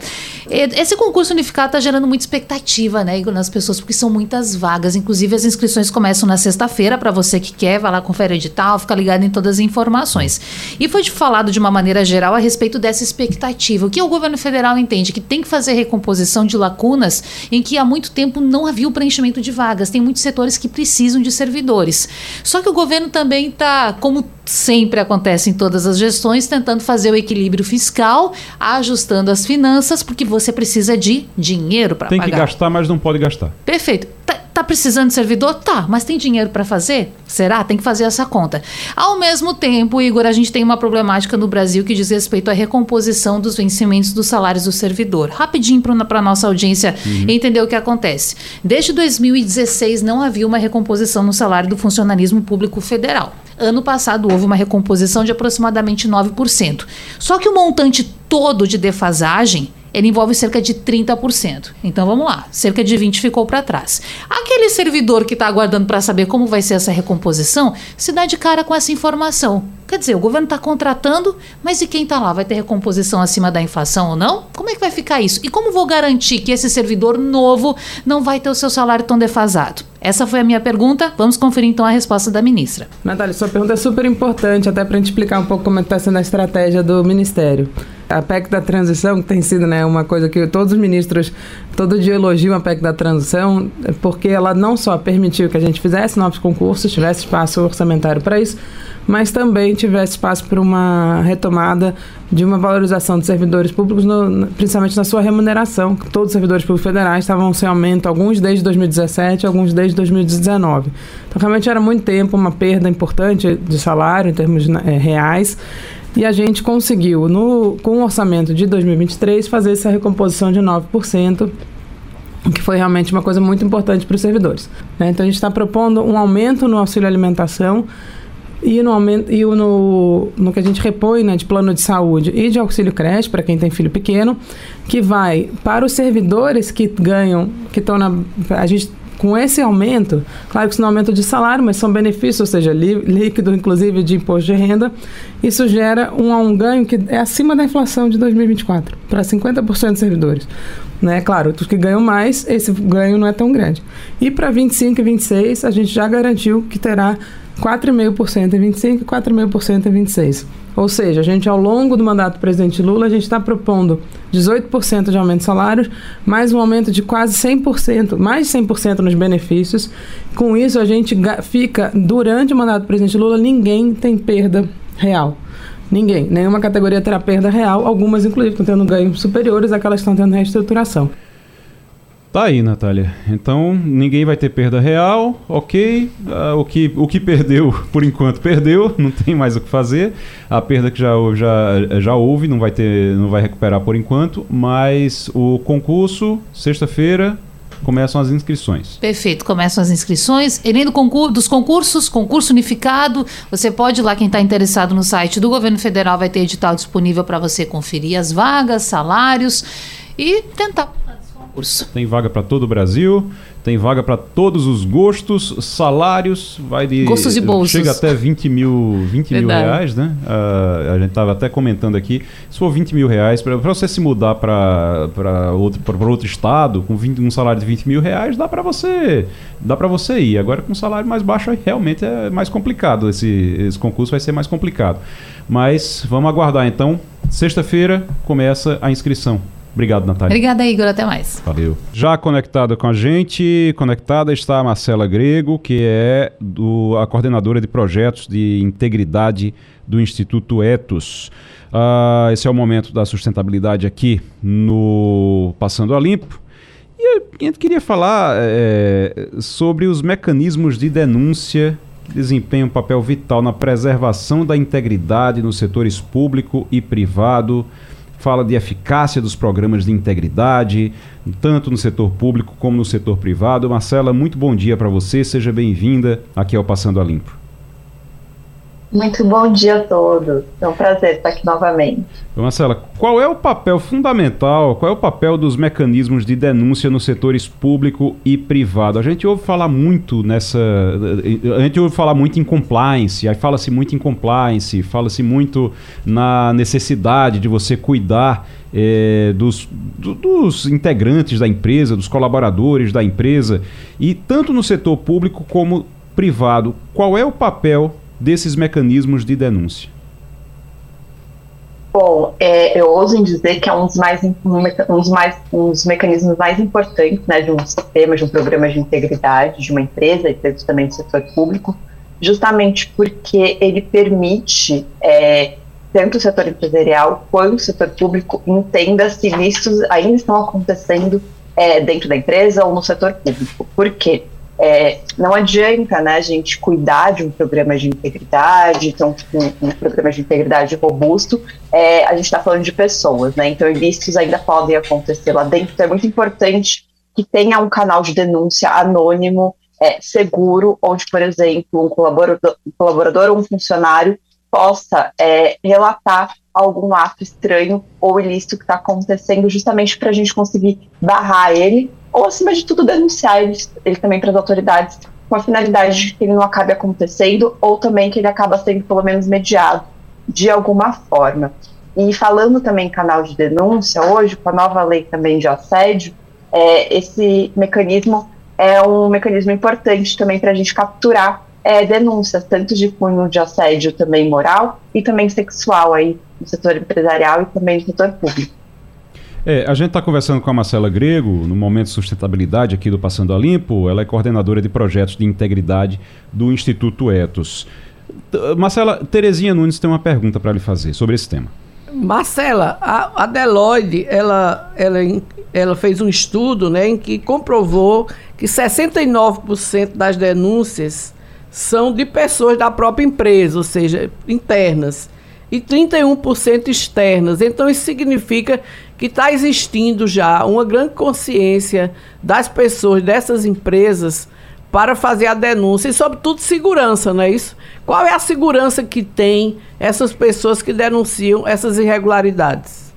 esse concurso unificado está gerando muita expectativa, né, Igor, nas pessoas, porque são muitas vagas. Inclusive, as inscrições começam na sexta-feira, para você que quer, vai lá, confere o edital, fica ligado em todas as informações. E foi falado de uma maneira geral a respeito dessa expectativa. O que o governo federal entende? Que tem que fazer recomposição de lacunas em que há muito tempo não havia o preenchimento de vagas. Tem muitos setores que precisam de servidores. Só que o governo também está, como sempre acontece em todas as gestões, tentando fazer o equilíbrio fiscal, ajustando as finanças, porque você precisa de dinheiro para Tem pagar. que gastar, mas não pode gastar. Perfeito. Tá, tá precisando de servidor? Tá, mas tem dinheiro para fazer? Será? Tem que fazer essa conta. Ao mesmo tempo, Igor, a gente tem uma problemática no Brasil que diz respeito à recomposição dos vencimentos dos salários do servidor. Rapidinho para a nossa audiência entender o que acontece. Desde 2016 não havia uma recomposição no salário do funcionalismo público federal. Ano passado houve uma recomposição de aproximadamente 9%. Só que o montante todo de defasagem ele envolve cerca de 30%. Então vamos lá, cerca de 20 ficou para trás. Aquele servidor que está aguardando para saber como vai ser essa recomposição se dá de cara com essa informação. Quer dizer, o governo está contratando, mas e quem está lá? Vai ter recomposição acima da inflação ou não? Como é que vai ficar isso? E como vou garantir que esse servidor novo não vai ter o seu salário tão defasado? Essa foi a minha pergunta. Vamos conferir então a resposta da ministra. Natália, sua pergunta é super importante, até para a gente explicar um pouco como está sendo a estratégia do Ministério. A PEC da transição, que tem sido né, uma coisa que todos os ministros todo dia elogiam a PEC da transição, é porque ela não só permitiu que a gente fizesse novos concursos, tivesse espaço orçamentário para isso, mas também tivesse espaço para uma retomada de uma valorização dos servidores públicos, no- principalmente na sua remuneração. Todos os servidores públicos federais estavam sem aumento, alguns desde 2017, alguns desde 2019. Então, realmente era muito tempo uma perda importante de salário em termos eh, reais. E a gente conseguiu, no, com o orçamento de 2023, fazer essa recomposição de 9%, que foi realmente uma coisa muito importante para os servidores. né? Então, a gente está propondo um aumento no auxílio alimentação e no, aumento, e no, no que a gente repõe né, de plano de saúde e de auxílio creche para quem tem filho pequeno, que vai para os servidores que ganham, que estão na. A gente com esse aumento, claro que isso não é aumento de salário, mas são benefícios, ou seja, lí- líquido, inclusive, de imposto de renda, isso gera um, um ganho que é acima da inflação de 2024, para 50% dos servidores. Né? Claro, os que ganham mais, esse ganho não é tão grande. E para 25 e 26, a gente já garantiu que terá 4,5% em 25 e 4,5% em 26. Ou seja, a gente, ao longo do mandato do presidente Lula, a gente está propondo 18% de aumento de salários, mais um aumento de quase 100%, mais de 100% nos benefícios. Com isso, a gente fica, durante o mandato do presidente Lula, ninguém tem perda real. Ninguém. Nenhuma categoria terá perda real, algumas, inclusive, estão tendo ganhos superiores àquelas que estão tendo reestruturação. Tá aí, Natália. Então, ninguém vai ter perda real, ok. Uh, o, que, o que perdeu, [LAUGHS] por enquanto, perdeu, não tem mais o que fazer. A perda que já, já, já houve, não vai, ter, não vai recuperar por enquanto. Mas o concurso, sexta-feira, começam as inscrições. Perfeito, começam as inscrições. Enem do concurso, dos concursos, concurso unificado. Você pode ir lá, quem está interessado no site do governo federal vai ter edital disponível para você conferir as vagas, salários e tentar concurso. Tem vaga para todo o Brasil, tem vaga para todos os gostos, salários, vai de. Gostos e bolsos. Chega até 20 mil, 20 mil reais, né? Uh, a gente estava até comentando aqui. Se for 20 mil reais, para você se mudar para outro, outro estado, com 20, um salário de 20 mil reais, dá para você dá para você ir. Agora, com um salário mais baixo, realmente é mais complicado. Esse, esse concurso vai ser mais complicado. Mas vamos aguardar então. Sexta-feira começa a inscrição. Obrigado, Natália. Obrigada, Igor. Até mais. Valeu. Já conectada com a gente, conectada está a Marcela Grego, que é do, a coordenadora de projetos de integridade do Instituto Etos. Uh, esse é o momento da sustentabilidade aqui no Passando a Limpo. E a gente queria falar é, sobre os mecanismos de denúncia que desempenham um papel vital na preservação da integridade nos setores público e privado fala de eficácia dos programas de integridade, tanto no setor público como no setor privado. Marcela, muito bom dia para você, seja bem-vinda aqui ao Passando a Limpo. Muito bom dia a todos. É um prazer estar aqui novamente. Marcela, qual é o papel fundamental, qual é o papel dos mecanismos de denúncia nos setores público e privado? A gente ouve falar muito nessa. A gente ouve falar muito em compliance, aí fala-se muito em compliance, fala-se muito na necessidade de você cuidar é, dos, do, dos integrantes da empresa, dos colaboradores da empresa, e tanto no setor público como privado, qual é o papel desses mecanismos de denúncia? Bom, é, eu ouso em dizer que é um dos, mais, um mais, um dos mecanismos mais importantes né, de um sistema, de um programa de integridade de uma empresa, e também do setor público, justamente porque ele permite é, tanto o setor empresarial quanto o setor público entenda se ilícitos ainda estão acontecendo é, dentro da empresa ou no setor público. Por quê? É, não adianta né, a gente cuidar de um programa de integridade, então um, um programa de integridade robusto, é, a gente está falando de pessoas, né? Então ilícitos ainda podem acontecer lá dentro. Então é muito importante que tenha um canal de denúncia anônimo, é, seguro, onde, por exemplo, um colaborador, um colaborador ou um funcionário possa é, relatar algum ato estranho ou ilícito que está acontecendo, justamente para a gente conseguir barrar ele ou, acima de tudo, denunciar ele, ele também para as autoridades com a finalidade de que ele não acabe acontecendo ou também que ele acaba sendo, pelo menos, mediado de alguma forma. E falando também em canal de denúncia, hoje, com a nova lei também de assédio, é, esse mecanismo é um mecanismo importante também para a gente capturar é, denúncias, tanto de cunho de assédio também moral e também sexual aí no setor empresarial e também no setor público. É, a gente está conversando com a Marcela Grego, no Momento de Sustentabilidade aqui do Passando a Limpo. Ela é coordenadora de projetos de integridade do Instituto Etos. Marcela, Terezinha Nunes tem uma pergunta para lhe fazer sobre esse tema. Marcela, a, a Deloitte, ela, ela, ela fez um estudo né, em que comprovou que 69% das denúncias são de pessoas da própria empresa, ou seja, internas, e 31% externas. Então, isso significa que está existindo já uma grande consciência das pessoas dessas empresas para fazer a denúncia e, sobretudo, segurança, não é isso? Qual é a segurança que tem essas pessoas que denunciam essas irregularidades?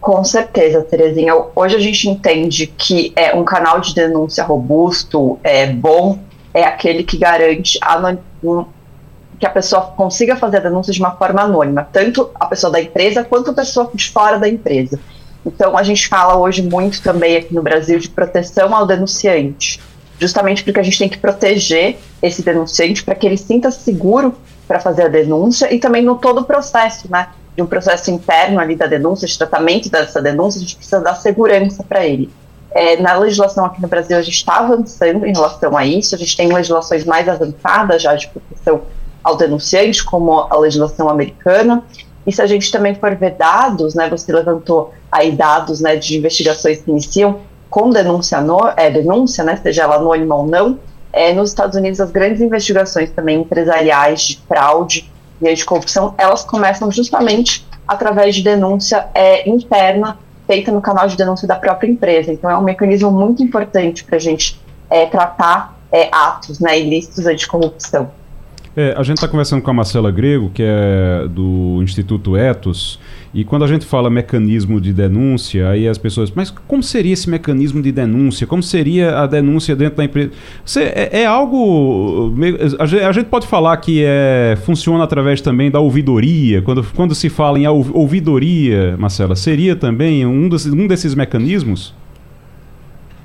Com certeza, Terezinha. Hoje a gente entende que é um canal de denúncia robusto, é bom, é aquele que garante que a pessoa consiga fazer a denúncia de uma forma anônima, tanto a pessoa da empresa quanto a pessoa de fora da empresa. Então, a gente fala hoje muito também aqui no Brasil de proteção ao denunciante, justamente porque a gente tem que proteger esse denunciante para que ele sinta seguro para fazer a denúncia e também no todo o processo, né? De um processo interno ali da denúncia, de tratamento dessa denúncia, a gente precisa dar segurança para ele. É, na legislação aqui no Brasil, a gente está avançando em relação a isso, a gente tem legislações mais avançadas já de proteção ao denunciante, como a legislação americana. E se a gente também for ver dados, né, você levantou aí dados né, de investigações que iniciam com denúncia, no, é, denúncia né, seja ela anônima ou não, é, nos Estados Unidos as grandes investigações também empresariais de fraude e de corrupção, elas começam justamente através de denúncia é, interna feita no canal de denúncia da própria empresa. Então é um mecanismo muito importante para a gente é, tratar é, atos né, ilícitos de corrupção. É, a gente está conversando com a Marcela Grego, que é do Instituto Etos, e quando a gente fala mecanismo de denúncia, aí as pessoas, mas como seria esse mecanismo de denúncia? Como seria a denúncia dentro da empresa? Você, é, é, algo. A gente pode falar que é, funciona através também da ouvidoria. Quando, quando se fala em ouvidoria, Marcela, seria também um, dos, um desses mecanismos?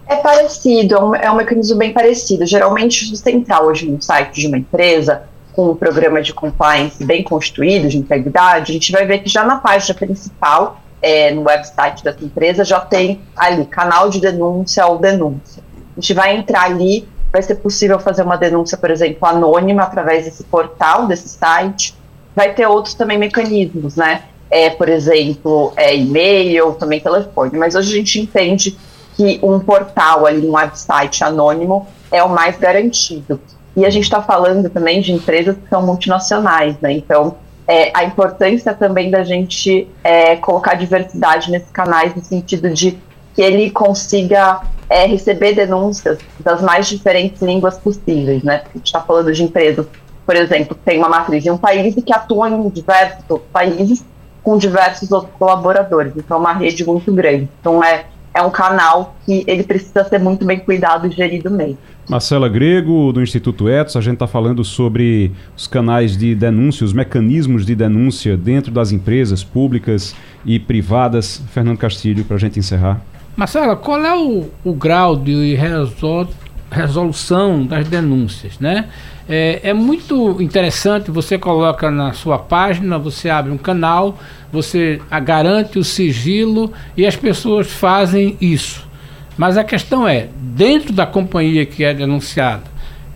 É parecido, é um, é um mecanismo bem parecido. Geralmente, se você entrar hoje no site de uma empresa, com um programa de compliance bem constituído, de integridade, a gente vai ver que já na página principal, é, no website dessa empresa, já tem ali canal de denúncia ou denúncia. A gente vai entrar ali, vai ser possível fazer uma denúncia, por exemplo, anônima através desse portal, desse site. Vai ter outros também mecanismos, né? É, por exemplo, é, e-mail, também telefone. Mas hoje a gente entende que um portal ali, um website anônimo, é o mais garantido. E a gente está falando também de empresas que são multinacionais, né? Então, é, a importância também da gente é, colocar diversidade nesses canais, no sentido de que ele consiga é, receber denúncias das mais diferentes línguas possíveis, né? A gente está falando de empresas, por exemplo, que tem uma matriz em um país e que atuam em diversos outros países com diversos outros colaboradores. Então, é uma rede muito grande. Então, é, é um canal que ele precisa ser muito bem cuidado e gerido mesmo. Marcela Grego, do Instituto Etos, a gente está falando sobre os canais de denúncia, os mecanismos de denúncia dentro das empresas públicas e privadas. Fernando Castilho, para a gente encerrar. Marcela, qual é o, o grau de resol, resolução das denúncias, né? É, é, muito interessante, você coloca na sua página, você abre um canal, você garante o sigilo e as pessoas fazem isso. Mas a questão é, dentro da companhia que é denunciada,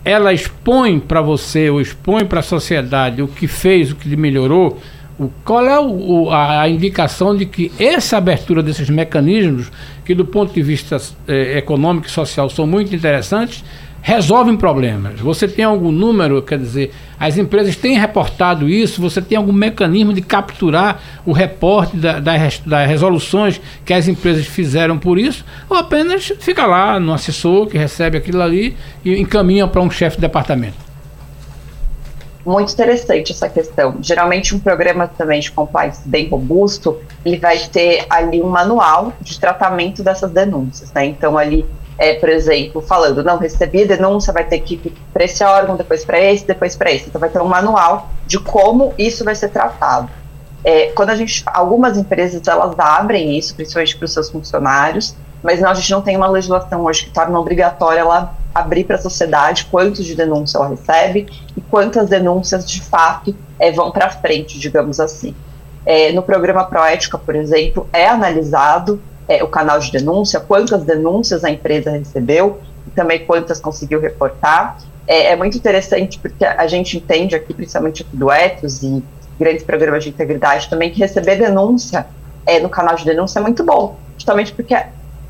ela expõe para você ou expõe para a sociedade o que fez, o que melhorou, o, qual é o, a, a, indicação de que essa abertura desses mecanismos, que do ponto de vista eh, econômico e social são muito interessantes, resolvem problemas. Você tem algum número, quer dizer, as empresas têm reportado isso, você tem algum mecanismo de capturar o reporte da, das, das resoluções que as empresas fizeram por isso, ou apenas fica lá no assessor que recebe aquilo ali e encaminha para um chefe de departamento? Muito interessante essa questão. Geralmente um programa também de compliance bem robusto, ele vai ter ali um manual de tratamento dessas denúncias, né? Então ali é, por exemplo, falando, não recebi denúncia, vai ter que ir para esse órgão, depois para esse, depois para esse. Então vai ter um manual de como isso vai ser tratado. É, quando a gente, algumas empresas elas abrem isso, principalmente para os seus funcionários, mas não, a gente não tem uma legislação hoje que torna obrigatória ela abrir para a sociedade quantos de denúncia ela recebe e quantas denúncias de fato é, vão para frente, digamos assim. É, no programa Proética, por exemplo, é analisado é, o canal de denúncia, quantas denúncias a empresa recebeu e também quantas conseguiu reportar. É, é, muito interessante porque a gente entende aqui, principalmente aqui do Etos e grandes programas de integridade também, que receber denúncia é, no canal de denúncia é muito bom, justamente porque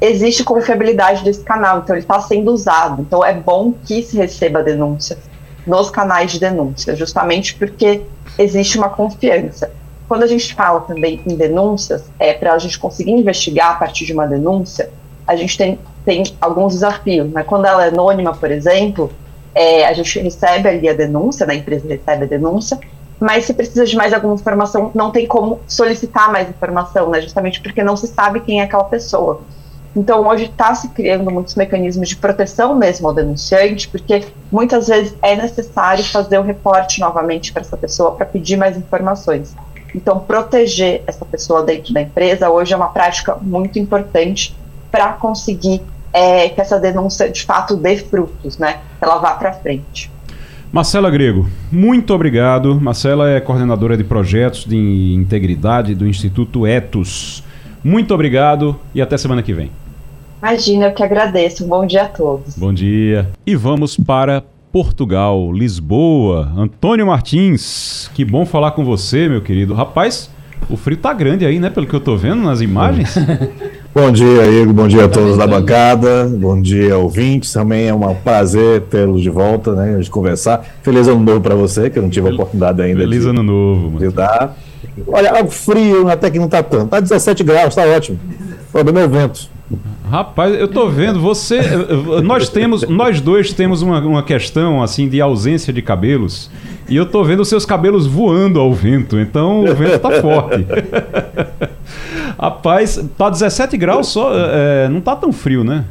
existe confiabilidade desse canal, então ele está sendo usado. Então é bom que se receba denúncia nos canais de denúncia, justamente porque existe uma confiança. Quando a gente fala também em denúncias, é, para a gente conseguir investigar a partir de uma denúncia, a gente tem, tem alguns desafios. Né? Quando ela é anônima, por exemplo, é, a gente recebe ali a denúncia, né? a empresa recebe a denúncia, mas se precisa de mais alguma informação, não tem como solicitar mais informação, né? justamente porque não se sabe quem é aquela pessoa. Então, hoje está se criando muitos mecanismos de proteção mesmo ao denunciante, porque muitas vezes é necessário fazer o reporte novamente para essa pessoa para pedir mais informações. Então, proteger essa pessoa dentro da empresa hoje é uma prática muito importante para conseguir é, que essa denúncia de fato dê frutos, né? Que ela vá para frente. Marcela Grego, muito obrigado. Marcela é coordenadora de projetos de integridade do Instituto Etos. Muito obrigado e até semana que vem. Imagina, eu que agradeço. Um bom dia a todos. Bom dia. E vamos para Portugal, Lisboa. Antônio Martins, que bom falar com você, meu querido. Rapaz, o frio tá grande aí, né? Pelo que eu tô vendo nas imagens. [LAUGHS] bom dia, Igor. Bom dia a todos da bancada. Bom dia, ouvintes. Também é um prazer tê-los de volta, né? De conversar. Feliz ano novo para você, que eu não tive a oportunidade ainda Feliz de, ano novo. De dar. Olha, o frio até que não tá tanto. Tá 17 graus, tá ótimo. O problema é o vento. Rapaz, eu tô vendo, você. Nós temos. Nós dois temos uma, uma questão assim de ausência de cabelos. E eu tô vendo os seus cabelos voando ao vento, então o vento tá forte. [LAUGHS] Rapaz, tá 17 graus só. É, não tá tão frio, né?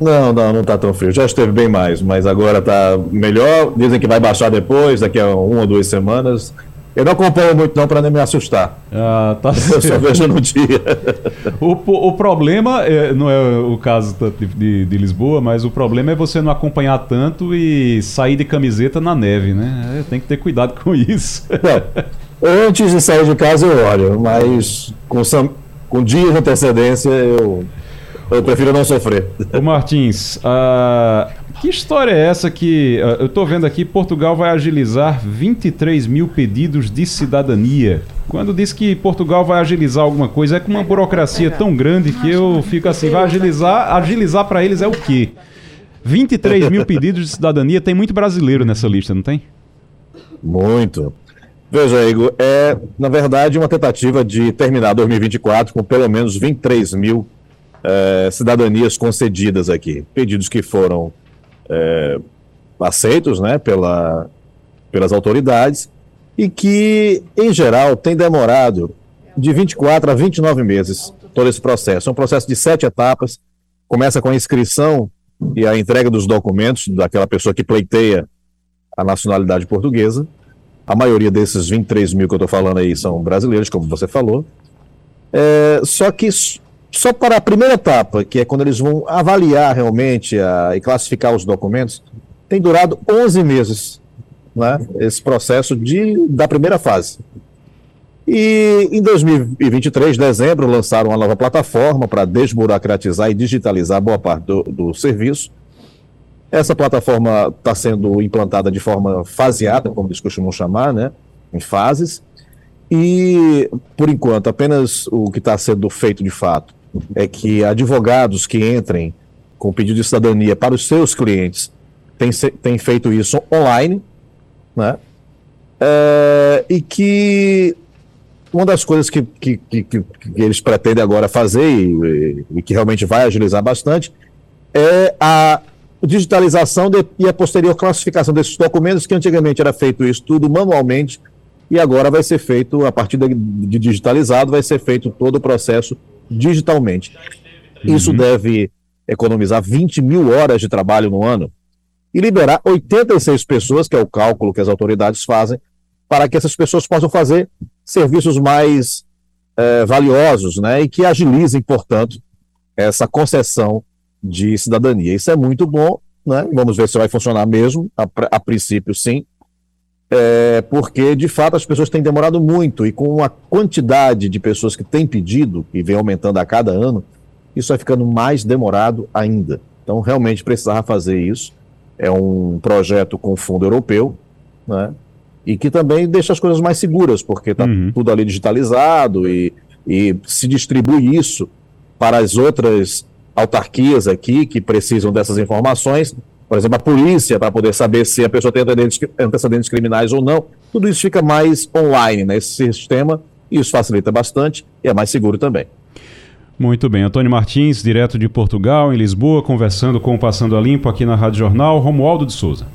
Não, não, não tá tão frio. Já esteve bem mais, mas agora tá melhor. Dizem que vai baixar depois, daqui a uma ou duas semanas. Eu não acompanho muito não para nem me assustar. Ah, tá certo. [LAUGHS] Eu só vejo no dia. o, o problema é, não é o caso de, de, de, Lisboa, mas o problema é você não acompanhar tanto e sair de camiseta na neve, né? É, tem que ter cuidado com isso. Antes de sair de casa eu olho, mas com, com dias de antecedência eu, eu prefiro não sofrer. Ô Martins, uh, que história é essa que uh, eu estou vendo aqui? Portugal vai agilizar 23 mil pedidos de cidadania. Quando diz que Portugal vai agilizar alguma coisa, é com uma burocracia tão grande que eu fico assim, vai agilizar, agilizar para eles é o quê? 23 mil pedidos de cidadania, tem muito brasileiro nessa lista, não tem? Muito. Veja, Igor, é, na verdade, uma tentativa de terminar 2024 com pelo menos 23 mil é, cidadanias concedidas aqui. Pedidos que foram é, aceitos né, pela, pelas autoridades e que, em geral, tem demorado de 24 a 29 meses todo esse processo. É um processo de sete etapas. Começa com a inscrição e a entrega dos documentos daquela pessoa que pleiteia a nacionalidade portuguesa. A maioria desses 23 mil que eu estou falando aí são brasileiros, como você falou. É, só que só para a primeira etapa, que é quando eles vão avaliar realmente a, e classificar os documentos, tem durado 11 meses né, esse processo de, da primeira fase. E em 2023, dezembro, lançaram uma nova plataforma para desburocratizar e digitalizar boa parte do, do serviço. Essa plataforma está sendo implantada de forma faseada, como eles costumam chamar, né, em fases. E, por enquanto, apenas o que está sendo feito de fato é que advogados que entrem com pedido de cidadania para os seus clientes têm, têm feito isso online, né? É, e que uma das coisas que, que, que, que, eles pretendem agora fazer e, e, que realmente vai agilizar bastante é a digitalização de, e a posterior classificação desses documentos, que antigamente era feito isso tudo manualmente e agora vai ser feito, a partir de, de digitalizado, vai ser feito todo o processo digitalmente. Uhum. Isso deve economizar 20 mil horas de trabalho no ano e liberar 86 pessoas, que é o cálculo que as autoridades fazem, para que essas pessoas possam fazer serviços mais é, valiosos né, e que agilizem, portanto, essa concessão de cidadania. Isso é muito bom, né? vamos ver se vai funcionar mesmo, a, a princípio sim, é, porque de fato as pessoas têm demorado muito e com a quantidade de pessoas que têm pedido, e vem aumentando a cada ano, isso vai ficando mais demorado ainda. Então, realmente precisava fazer isso. É um projeto com fundo europeu, né? E que também deixa as coisas mais seguras, porque está uhum. tudo ali digitalizado e, e se distribui isso para as outras autarquias aqui que precisam dessas informações por exemplo, a polícia, para poder saber se a pessoa tem antecedentes criminais ou não. Tudo isso fica mais online nesse né, sistema, e isso facilita bastante e é mais seguro também. Muito bem. Antônio Martins, direto de Portugal, em Lisboa, conversando com o Passando a Limpo aqui na Rádio Jornal, Romualdo de Souza.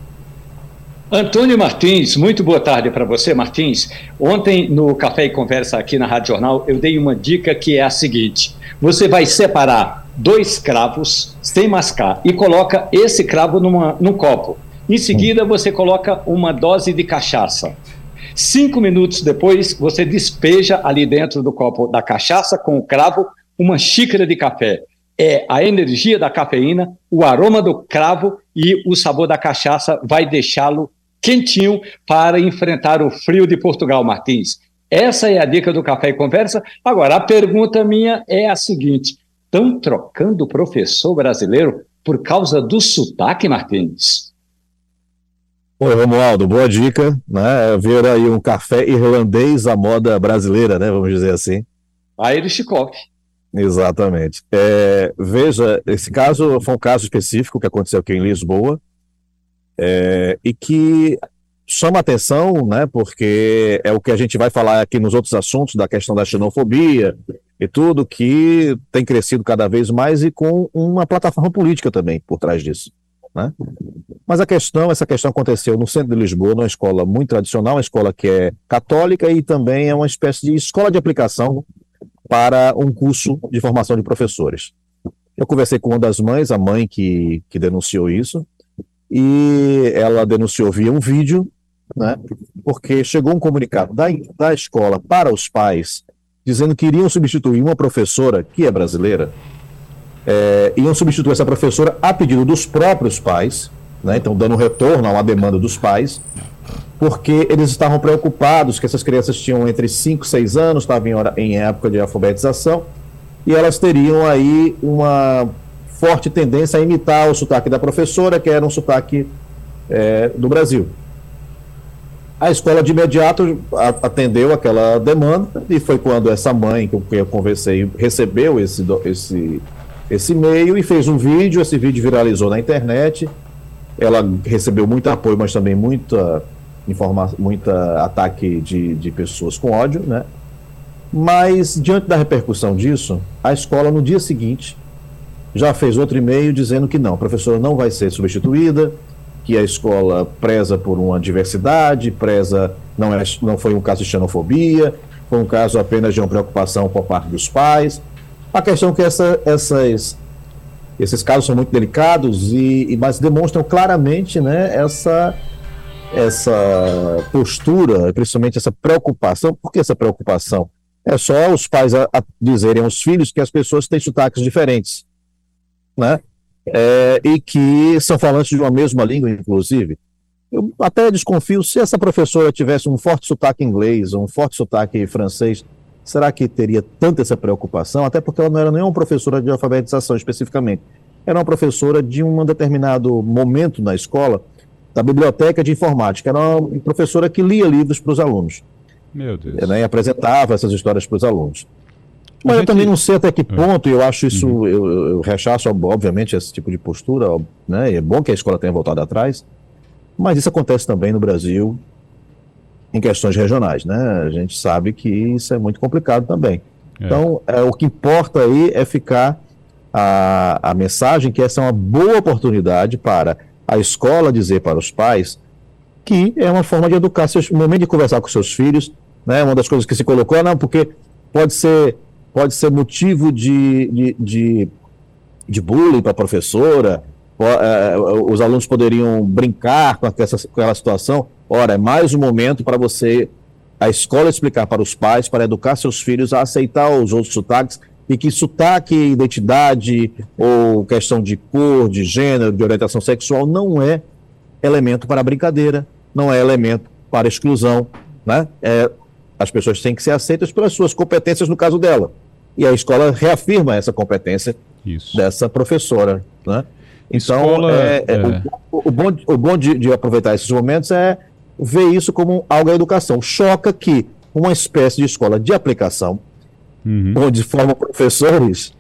Antônio Martins, muito boa tarde para você, Martins. Ontem, no Café e Conversa aqui na Rádio Jornal, eu dei uma dica que é a seguinte: você vai separar dois cravos sem mascar e coloca esse cravo numa, num copo. Em seguida, você coloca uma dose de cachaça. Cinco minutos depois, você despeja ali dentro do copo da cachaça com o cravo uma xícara de café. É a energia da cafeína, o aroma do cravo e o sabor da cachaça vai deixá-lo quentinho para enfrentar o frio de Portugal, Martins. Essa é a dica do Café e Conversa. Agora, a pergunta minha é a seguinte: estão trocando o professor brasileiro por causa do sotaque, Martins? Oi, Romualdo, boa dica, né? Ver aí um café irlandês à moda brasileira, né? Vamos dizer assim. A Erishkov. Exatamente. É, veja, esse caso foi um caso específico que aconteceu aqui em Lisboa é, e que chama atenção, né? Porque é o que a gente vai falar aqui nos outros assuntos da questão da xenofobia e tudo que tem crescido cada vez mais e com uma plataforma política também por trás disso. Né? Mas a questão, essa questão aconteceu no centro de Lisboa, numa escola muito tradicional, uma escola que é católica e também é uma espécie de escola de aplicação para um curso de formação de professores. Eu conversei com uma das mães, a mãe que, que denunciou isso, e ela denunciou via um vídeo, né, porque chegou um comunicado da, da escola para os pais, dizendo que iriam substituir uma professora, que é brasileira, é, iam substituir essa professora a pedido dos próprios pais, né, então dando retorno uma demanda dos pais, porque eles estavam preocupados que essas crianças tinham entre 5 e 6 anos, estavam em, em época de alfabetização, e elas teriam aí uma forte tendência a imitar o sotaque da professora, que era um sotaque é, do Brasil. A escola de imediato atendeu aquela demanda e foi quando essa mãe com quem eu conversei recebeu esse, esse, esse e-mail e fez um vídeo. Esse vídeo viralizou na internet. Ela recebeu muito apoio, mas também muita informação, muita ataque de, de pessoas com ódio, né? Mas, diante da repercussão disso, a escola, no dia seguinte, já fez outro e-mail dizendo que não, a professora não vai ser substituída, que a escola preza por uma diversidade, preza, não, é, não foi um caso de xenofobia, foi um caso apenas de uma preocupação por parte dos pais. A questão é que essa, essas, esses casos são muito delicados, e, e mas demonstram claramente né, essa essa postura, principalmente essa preocupação. Por que essa preocupação? É só os pais a, a dizerem aos filhos que as pessoas têm sotaques diferentes, né? É, e que são falantes de uma mesma língua, inclusive. Eu até desconfio se essa professora tivesse um forte sotaque inglês, um forte sotaque francês, será que teria tanta essa preocupação? Até porque ela não era nenhuma professora de alfabetização especificamente. Era uma professora de um determinado momento na escola da biblioteca de informática. Era uma professora que lia livros para os alunos. Meu Deus. Né, e apresentava essas histórias para os alunos. Mas gente... eu também não sei até que é. ponto, eu acho isso, uhum. eu, eu rechaço, obviamente, esse tipo de postura, né? É bom que a escola tenha voltado atrás, mas isso acontece também no Brasil, em questões regionais, né? A gente sabe que isso é muito complicado também. É. Então, é, o que importa aí é ficar a, a mensagem que essa é uma boa oportunidade para a escola dizer para os pais que é uma forma de educar, seus, momento de conversar com seus filhos, né, uma das coisas que se colocou, não, porque pode ser, pode ser motivo de, de, de, de bullying para a professora, é, os alunos poderiam brincar com aquela situação. Ora, é mais um momento para você, a escola explicar para os pais, para educar seus filhos a aceitar os outros sotaques e que sotaque, identidade ou questão de cor, de gênero, de orientação sexual não é elemento para brincadeira, não é elemento para exclusão, né? É, as pessoas têm que ser aceitas pelas suas competências no caso dela. E a escola reafirma essa competência Isso. dessa professora, né? Então, escola, é, é, é. O, o, bom, o bom de, de aproveitar esses momentos é ver isso como algo da educação. Choca que uma espécie de escola de aplicação uhum. onde forma professores,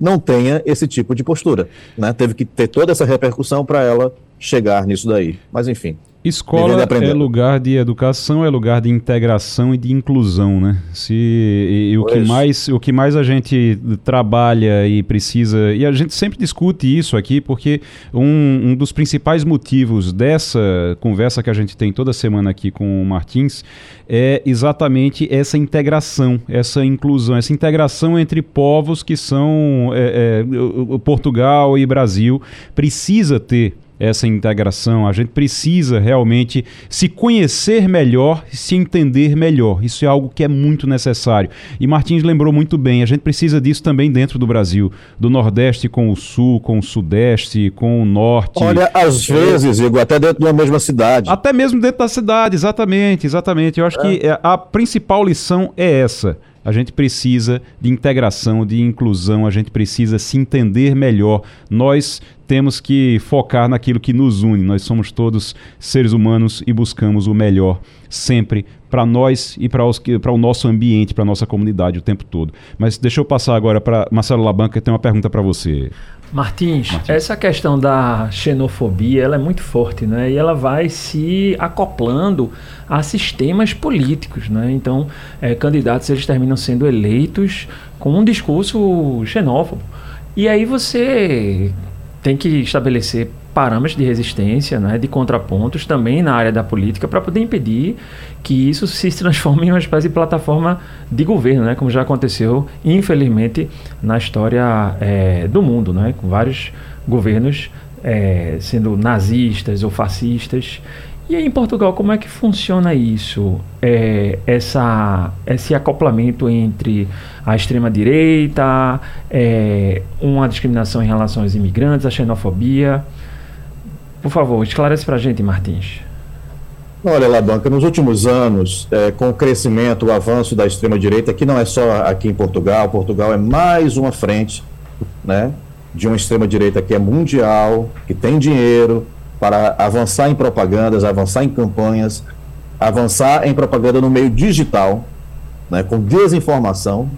não tenha esse tipo de postura. Né? Teve que ter toda essa repercussão para ela chegar nisso daí. Mas enfim. Escola é lugar de educação, é lugar de integração e de inclusão, né? Se, e, e o, que mais, o que mais a gente trabalha e precisa. E a gente sempre discute isso aqui, porque um, um dos principais motivos dessa conversa que a gente tem toda semana aqui com o Martins é exatamente essa integração, essa inclusão, essa integração entre povos que são é, é, Portugal e Brasil precisa ter essa integração. A gente precisa realmente se conhecer melhor, se entender melhor. Isso é algo que é muito necessário. E Martins lembrou muito bem, a gente precisa disso também dentro do Brasil, do Nordeste com o Sul, com o Sudeste, com o Norte. Olha, às vezes, Igor, até dentro da mesma cidade. Até mesmo dentro da cidade, exatamente, exatamente. Eu acho é. que a principal lição é essa. A gente precisa de integração, de inclusão, a gente precisa se entender melhor. Nós temos que focar naquilo que nos une. Nós somos todos seres humanos e buscamos o melhor sempre para nós e para o nosso ambiente, para a nossa comunidade o tempo todo. Mas deixa eu passar agora para Marcelo Labanca, que tem uma pergunta para você. Martins, Martins, essa questão da xenofobia ela é muito forte, né? E ela vai se acoplando a sistemas políticos, né? Então, é, candidatos eles terminam sendo eleitos com um discurso xenófobo. E aí você tem que estabelecer parâmetros de resistência, né, de contrapontos também na área da política para poder impedir que isso se transforme em uma espécie de plataforma de governo, né, como já aconteceu, infelizmente, na história é, do mundo, né, com vários governos é, sendo nazistas ou fascistas. E aí em Portugal, como é que funciona isso? É, essa, esse acoplamento entre a extrema-direita, é, uma discriminação em relação aos imigrantes, a xenofobia. Por favor, esclarece para a gente, Martins. Olha, Labanca, nos últimos anos, é, com o crescimento, o avanço da extrema-direita, que não é só aqui em Portugal, Portugal é mais uma frente né, de uma extrema-direita que é mundial, que tem dinheiro para avançar em propagandas, avançar em campanhas, avançar em propaganda no meio digital, né, com desinformação.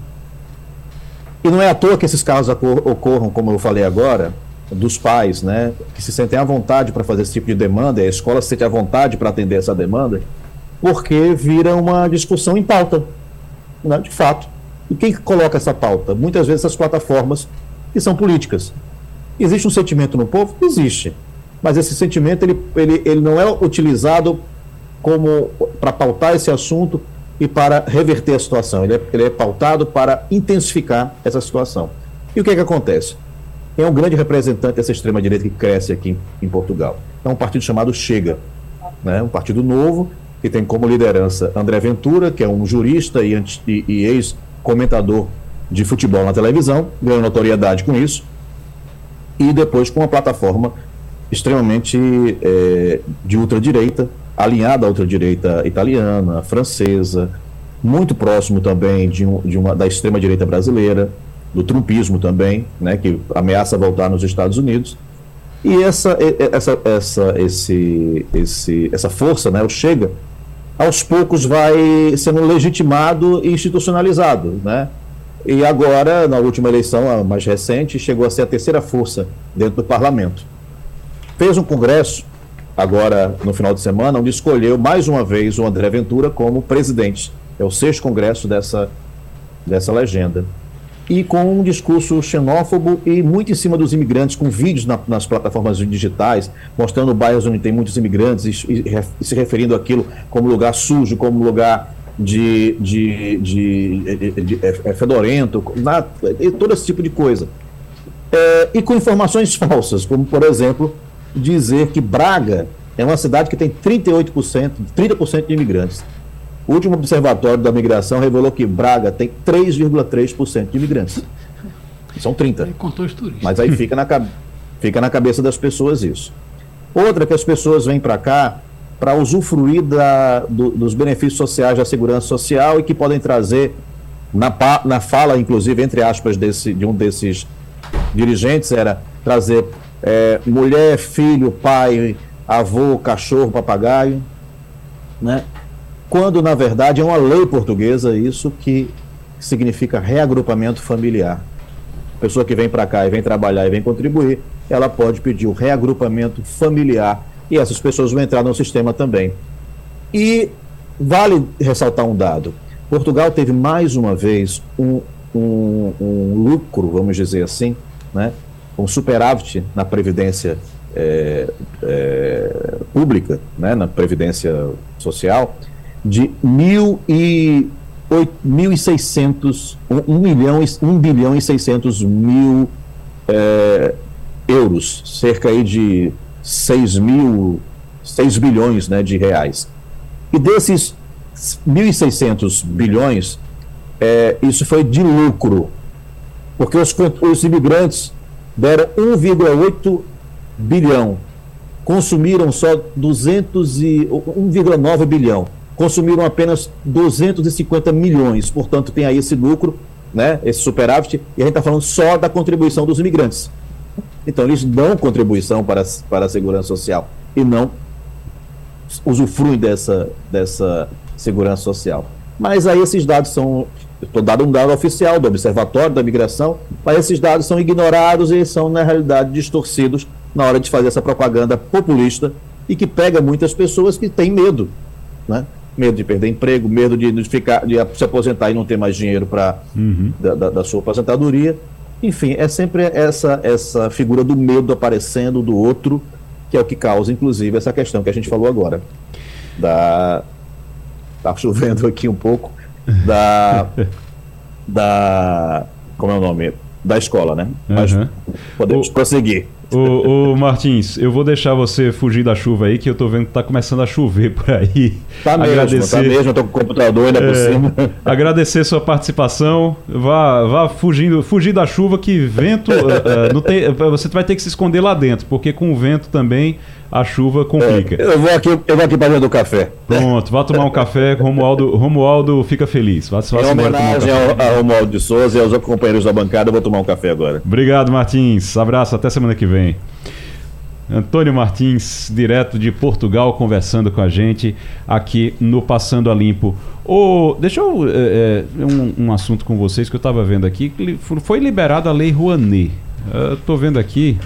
E não é à toa que esses casos ocorram, como eu falei agora, dos pais, né, que se sentem à vontade para fazer esse tipo de demanda, e a escola se sente à vontade para atender essa demanda, porque vira uma discussão em pauta, né, de fato. E quem coloca essa pauta? Muitas vezes as plataformas que são políticas. Existe um sentimento no povo? Existe. Mas esse sentimento ele, ele, ele não é utilizado como para pautar esse assunto e para reverter a situação. Ele é, ele é pautado para intensificar essa situação. E o que, é que acontece? é um grande representante dessa extrema-direita que cresce aqui em, Portugal. É um partido chamado Chega, né? um partido novo, que tem como liderança André Ventura, que é um jurista e, e, e ex-comentador de futebol na televisão, ganhou notoriedade com isso, e depois com uma plataforma extremamente é, de ultradireita, alinhada à ultradireita italiana, francesa, muito próximo também de, um, de uma, da extrema-direita brasileira, do trumpismo também, né, que ameaça voltar nos Estados Unidos. E essa, essa, essa, esse, esse, essa força, né, o Chega, aos poucos vai sendo legitimado e institucionalizado. Né? E agora, na última eleição, a mais recente, chegou a ser a terceira força dentro do parlamento. Fez um congresso, agora no final de semana, onde escolheu mais uma vez o André Ventura como presidente. É o sexto congresso dessa, dessa legenda e com um discurso xenófobo e muito em cima dos imigrantes, com vídeos na, nas plataformas digitais, mostrando bairros onde tem muitos imigrantes e, e, e se referindo àquilo como lugar sujo, como lugar de, de, de, de, é, é fedorento, na, todo esse tipo de coisa. É, e com informações [LAUGHS] falsas, como, por exemplo, dizer que Braga é uma cidade que tem 38%, 30% de imigrantes. O último observatório da migração revelou que Braga tem 3,3% de imigrantes. São 30. Mas aí fica na, fica na cabeça das pessoas isso. Outra que as pessoas vêm para cá para usufruir da, do, dos benefícios sociais da segurança social e que podem trazer, na, na fala, inclusive, entre aspas, desse, de um desses dirigentes, era trazer é, mulher, filho, pai, avô, cachorro, papagaio, né? quando na verdade é uma lei portuguesa isso que significa reagrupamento familiar. A pessoa que vem para cá e vem trabalhar e vem contribuir, ela pode pedir o reagrupamento familiar e essas pessoas vão entrar no sistema também. E vale ressaltar um dado: Portugal teve mais uma vez um, um, um lucro, vamos dizer assim, né, um superávit na previdência é, é, pública, né, na previdência social, de mil e 1.600, 1 milhão, 1 bilhão e 600 mil é, euros, cerca aí de 6 mil, 6 bilhões né, de reais. E desses 1.600 bilhões, é, isso foi de lucro, porque os, os imigrantes deram 1,8 bilhão, consumiram só 1,9 bilhão consumiram apenas 250 milhões, portanto tem aí esse lucro, né, esse superávit, e a gente está falando só da contribuição dos imigrantes. Então, eles dão contribuição para, para a segurança social e não usufruem dessa, dessa segurança social. Mas aí esses dados são. Estou dando um dado oficial do Observatório da Migração, mas esses dados são ignorados e são, na realidade, distorcidos na hora de fazer essa propaganda populista e que pega muitas pessoas que têm medo, né? Medo de perder emprego, medo de, de ficar, de se aposentar e não ter mais dinheiro para uhum. da, da, da, sua aposentadoria. Enfim, é sempre essa essa figura do medo aparecendo do outro que é o que causa, inclusive, essa questão que a gente falou agora. Da tá chovendo aqui um pouco da da como é o nome da escola, né? Mas uhum. podemos o, prosseguir. O, o, Martins, eu vou deixar você fugir da chuva aí, que eu tô vendo que tá começando a chover por aí. Tá mesmo, agradecer, tá mesmo, eu tô com o computador ainda é, por cima. Agradecer sua participação. Vá, vá fugindo, fugir da chuva, que vento. uh, tem, você vai ter que se esconder lá dentro, porque com o vento também a chuva complica. É, eu vou aqui, eu vou aqui para dentro do café. Pronto, vá tomar um café, Romualdo, Romualdo fica feliz. Vá, vá em homenagem um ao, Romualdo de Souza e aos outros companheiros da bancada, eu vou tomar um café agora. Obrigado, Martins. Abraço, até semana que vem. Antônio Martins, direto de Portugal, conversando com a gente aqui no Passando a Limpo. Oh, deixa eu. É, um, um, assunto com vocês que eu estava vendo aqui. Foi liberada a Lei Rouanet. Estou vendo aqui.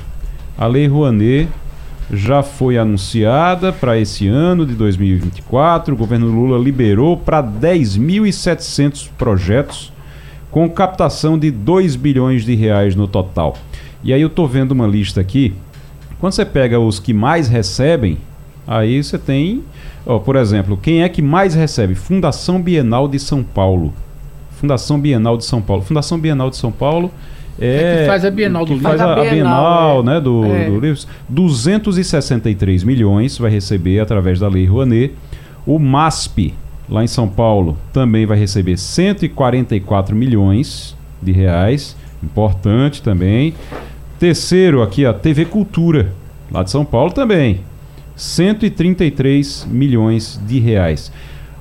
A Lei Rouanet já foi anunciada para esse ano de 2024. O governo Lula liberou para 10.700 projetos, com captação de 2 bilhões de reais no total. E aí eu estou vendo uma lista aqui. Quando você pega os que mais recebem, aí você tem, ó, por exemplo, quem é que mais recebe? Fundação Bienal de São Paulo. Fundação Bienal de São Paulo. Fundação Bienal de São Paulo é, é, que faz a Bienal do Livro. Faz a, a Bienal, Bienal é. né, do, é. do livro. 263 milhões vai receber através da Lei Rouanet. O MASP, lá em São Paulo, também vai receber 144 milhões de reais. Importante também. Terceiro aqui, a TV Cultura, lá de São Paulo também. 133 milhões de reais.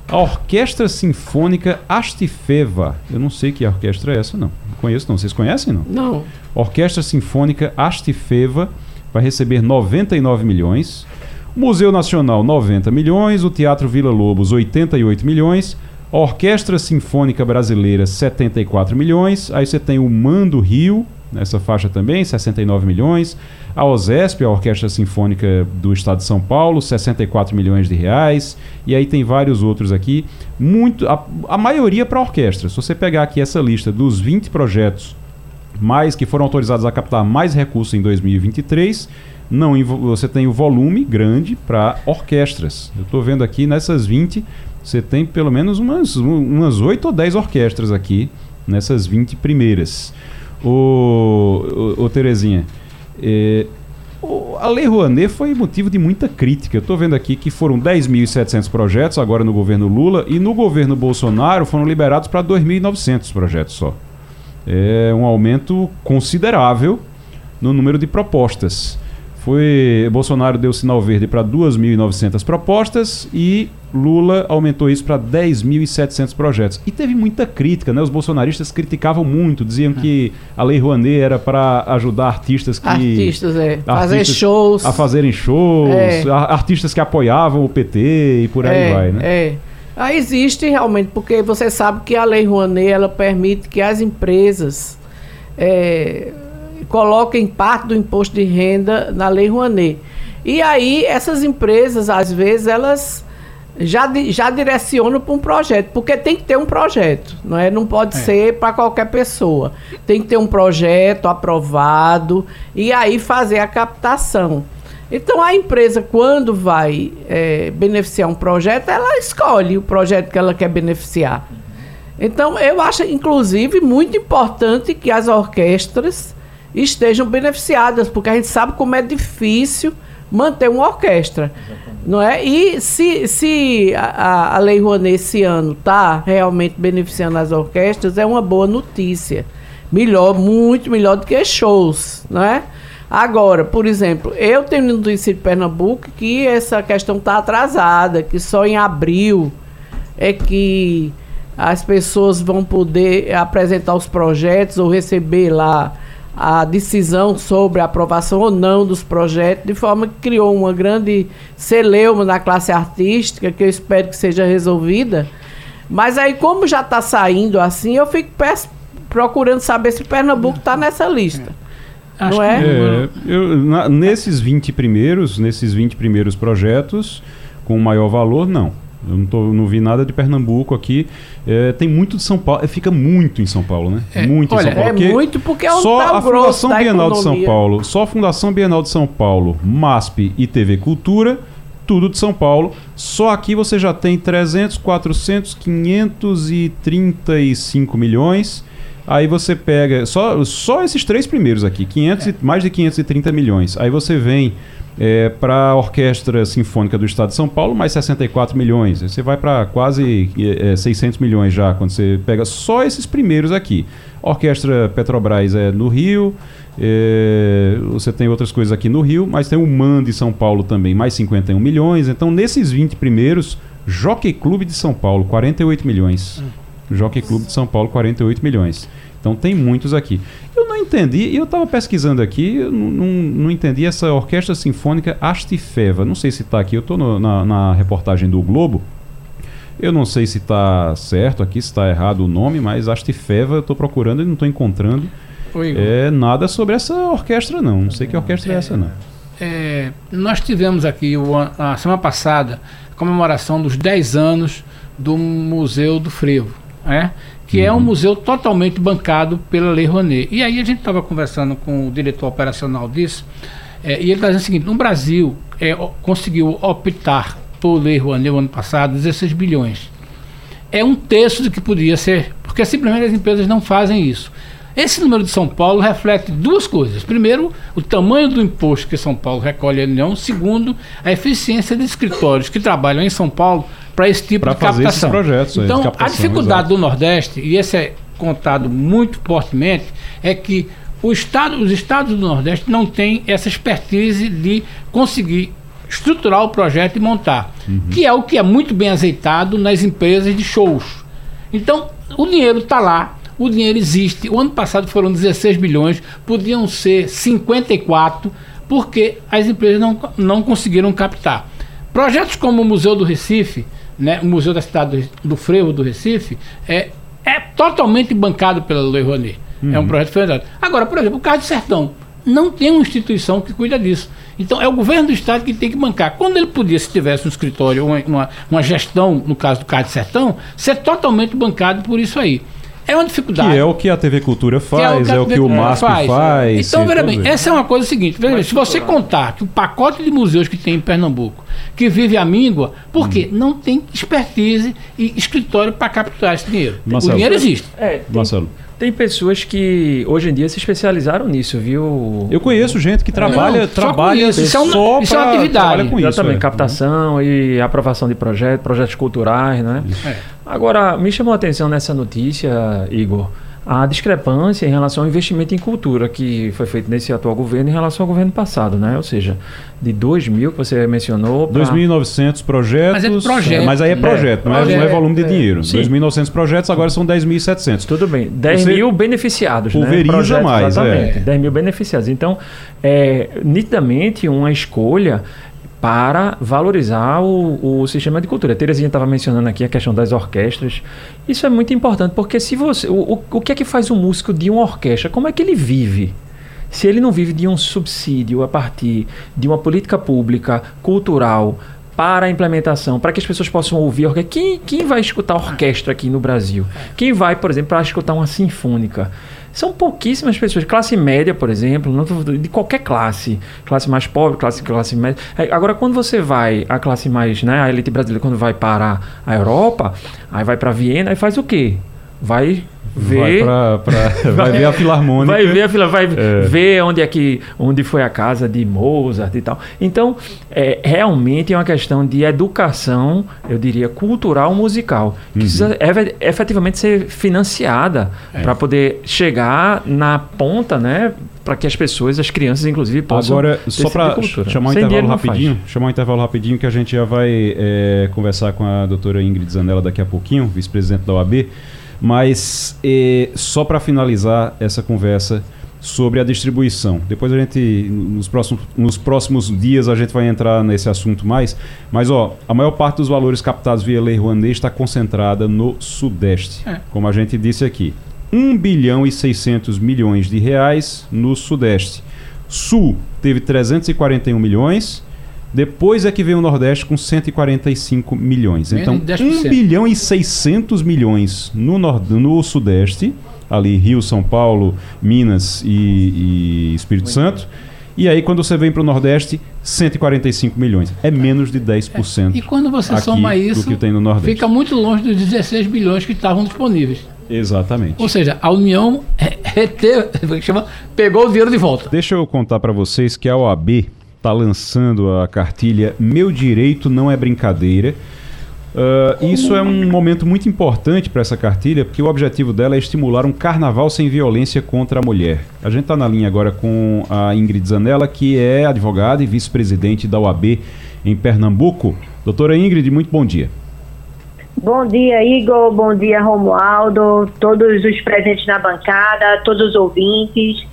A Orquestra Sinfônica Astifeva. Eu não sei que orquestra é essa, não. Não conheço, não. Vocês conhecem, não? Não. Orquestra Sinfônica Astifeva vai receber 99 milhões. Museu Nacional, 90 milhões. O Teatro Vila Lobos, 88 milhões. A Orquestra Sinfônica Brasileira, 74 milhões. Aí você tem o Mando Rio, nessa faixa também, 69 milhões. A OSESP, a Orquestra Sinfônica do Estado de São Paulo, 64 milhões de reais. E aí tem vários outros aqui. Muito, a, a maioria para orquestra. Se você pegar aqui essa lista dos 20 projetos mais que foram autorizados a captar mais recursos em 2023, não você tem o volume grande para orquestras. Eu estou vendo aqui nessas 20, você tem pelo menos umas, umas 8 ou 10 orquestras aqui nessas 20 primeiras. Ô, ô, ô Terezinha, é, a Lei Rouanet foi motivo de muita crítica. Eu estou vendo aqui que foram 10.700 projetos agora no governo Lula e no governo Bolsonaro foram liberados para 2.900 projetos só. É um aumento considerável no número de propostas. Foi Bolsonaro deu sinal verde para 2.900 propostas e Lula aumentou isso para 10.700 projetos. E teve muita crítica, né? Os bolsonaristas criticavam muito, diziam que a Lei Rouanet era para ajudar artistas que artistas é, fazer shows, a fazerem shows, é. artistas que apoiavam o PT e por aí é, vai, né? É. Ah, existe realmente, porque você sabe que a Lei Rouanet ela permite que as empresas é, coloquem parte do imposto de renda na Lei Rouanet. E aí, essas empresas, às vezes, elas já, já direcionam para um projeto, porque tem que ter um projeto, não é? Não pode é. ser para qualquer pessoa. Tem que ter um projeto aprovado e aí fazer a captação. Então a empresa, quando vai é, beneficiar um projeto, ela escolhe o projeto que ela quer beneficiar. Então eu acho, inclusive, muito importante que as orquestras estejam beneficiadas, porque a gente sabe como é difícil manter uma orquestra. Não é? E se, se a, a Lei Rouanet esse ano está realmente beneficiando as orquestras, é uma boa notícia. Melhor, muito melhor do que shows, não é? Agora, por exemplo, eu tenho no município de Pernambuco que essa questão está atrasada, que só em abril é que as pessoas vão poder apresentar os projetos ou receber lá a decisão sobre a aprovação ou não dos projetos, de forma que criou uma grande celeuma na classe artística, que eu espero que seja resolvida. Mas aí, como já está saindo assim, eu fico procurando saber se Pernambuco está nessa lista. Acho não é? é eu, na, nesses 20 primeiros, nesses 20 primeiros projetos, com maior valor, não. Eu não, tô, não vi nada de Pernambuco aqui. É, tem muito de São Paulo. É, fica muito em São Paulo, né? É, muito olha, em São Paulo. É muito porque é um só a Fundação Bienal de São Paulo, só a Fundação Bienal de São Paulo, MASP e TV Cultura, tudo de São Paulo. Só aqui você já tem 300, 400, 535 milhões. Aí você pega só, só esses três primeiros aqui, 500 e, mais de 530 milhões. Aí você vem é, para a Orquestra Sinfônica do Estado de São Paulo, mais 64 milhões. Você vai para quase é, 600 milhões já, quando você pega só esses primeiros aqui. Orquestra Petrobras é no Rio, é, você tem outras coisas aqui no Rio, mas tem o MAN de São Paulo também, mais 51 milhões. Então, nesses 20 primeiros, Jockey Clube de São Paulo, 48 milhões. Hum. Jockey Clube de São Paulo, 48 milhões. Então tem muitos aqui. Eu não entendi, e eu estava pesquisando aqui, eu não, não, não, entendi essa Orquestra Sinfônica Astifeva. Não sei se está aqui, eu estou na, na reportagem do Globo. Eu não sei se está certo aqui, se está errado o nome, mas Astifeva eu estou procurando e não estou encontrando é, nada sobre essa orquestra, não. Não sei que orquestra é, é essa, não. É, nós tivemos aqui o, a semana passada a comemoração dos 10 anos do Museu do Frevo. É? que uhum. é um museu totalmente bancado pela Lei Rouanet. E aí a gente estava conversando com o diretor operacional disso, é, e ele está dizendo o seguinte: no Brasil é, conseguiu optar por Lei Rouanet no ano passado 16 bilhões. É um terço do que podia ser, porque simplesmente as empresas não fazem isso. Esse número de São Paulo reflete duas coisas. Primeiro, o tamanho do imposto que São Paulo recolhe à União. Segundo, a eficiência de escritórios que trabalham em São Paulo para esse tipo pra de captação. Esses projetos então, captação, a dificuldade do Nordeste, e esse é contado muito fortemente, é que estado, os estados do Nordeste não têm essa expertise de conseguir estruturar o projeto e montar, uhum. que é o que é muito bem azeitado nas empresas de shows. Então, o dinheiro está lá, o dinheiro existe. O ano passado foram 16 bilhões, podiam ser 54, porque as empresas não, não conseguiram captar. Projetos como o Museu do Recife, né, o Museu da Cidade do, do Frevo do Recife, é, é totalmente bancado pela Lei Rouanet. Uhum. É um uhum. projeto federal. Agora, por exemplo, o Carro do Sertão não tem uma instituição que cuida disso. Então é o governo do estado que tem que bancar. Quando ele podia, se tivesse um escritório, uma, uma, uma gestão, no caso do Carro do Sertão, ser totalmente bancado por isso aí. É uma dificuldade. Que é o que a TV Cultura faz, é o que, é o, que o MASP faz. faz. Então, veja bem, essa é uma coisa seguinte. Bem, se você contar que o pacote de museus que tem em Pernambuco, que vive a míngua, por quê? Hum. Não tem expertise e escritório para capturar esse dinheiro. Marcelo. O dinheiro existe. É, tem, Marcelo. Tem pessoas que hoje em dia se especializaram nisso, viu? Eu conheço gente que trabalha, Não, trabalha só, isso. Só, isso é uma atividade. Com Exatamente, isso, é. captação e aprovação de projetos, projetos culturais, né? É. Agora, me chamou a atenção nessa notícia, Igor, a discrepância em relação ao investimento em cultura que foi feito nesse atual governo em relação ao governo passado, né? Ou seja, de 2 mil que você mencionou. Pra... 2.900 projetos. Mas, é projeto. mas aí é projeto, é, não, é, não é volume de é, dinheiro. 2.900 projetos, agora são 10.700. Tudo bem. 10 você mil beneficiados. Né? Pulveriza né? mais. Exatamente. É. 10 mil beneficiados. Então, é, nitidamente, uma escolha para valorizar o, o sistema de cultura. A Terezinha estava mencionando aqui a questão das orquestras. Isso é muito importante, porque se você. O, o, o que é que faz um músico de uma orquestra? Como é que ele vive? Se ele não vive de um subsídio a partir de uma política pública, cultural, para a implementação, para que as pessoas possam ouvir. Quem, quem vai escutar orquestra aqui no Brasil? Quem vai, por exemplo, para escutar uma sinfônica? São pouquíssimas pessoas. Classe média, por exemplo, de qualquer classe. Classe mais pobre, classe, classe média. É, agora, quando você vai, a classe mais, né, a elite brasileira, quando vai para a Europa, aí vai para Viena e faz o quê? Vai ver, vai, pra, pra, [LAUGHS] vai, ver a filarmônica, vai ver a fila, vai é. ver onde é que onde foi a casa de Mozart e tal. Então, é, realmente é uma questão de educação, eu diria cultural musical, que uhum. precisa efetivamente ser financiada é. para poder chegar na ponta, né? Para que as pessoas, as crianças, inclusive, possam. Agora, só para chamar um Sem intervalo rapidinho, faz. chamar um intervalo rapidinho que a gente já vai é, conversar com a doutora Ingrid Zanella daqui a pouquinho, vice-presidente da OAB. Mas eh, só para finalizar essa conversa sobre a distribuição. Depois a gente, nos próximos, nos próximos dias, a gente vai entrar nesse assunto mais. Mas, ó, a maior parte dos valores captados via Lei Rouanet está concentrada no Sudeste, É. como a gente disse aqui. 1 bilhão e 600 milhões de reais no Sudeste. Sul teve 341 milhões. Depois é que vem o Nordeste com 145 milhões. Então, de 10%. 1 bilhão e 600 milhões no, nord no Sudeste, ali Rio, São Paulo, Minas e, e Espírito Santo. E aí, quando você vem para o Nordeste, 145 milhões. É menos de 10%. E quando você soma isso, no fica muito longe dos 16 bilhões que estavam disponíveis. Exatamente. Ou seja, a União [LAUGHS] é, reteve, chama, pegou o dinheiro de volta. Deixa eu contar para vocês que a OAB está lançando a cartilha Meu Direito Não É Brincadeira. Ah, isso é um momento muito importante para essa cartilha, porque o objetivo dela é estimular um carnaval sem violência contra a mulher. A gente está na linha agora com a Ingrid Zanella, que é advogada e vice-presidente da OAB em Pernambuco. Doutora Ingrid, muito bom dia. Bom dia, Igor. Bom dia, Romualdo. Todos os presentes na bancada, todos os ouvintes.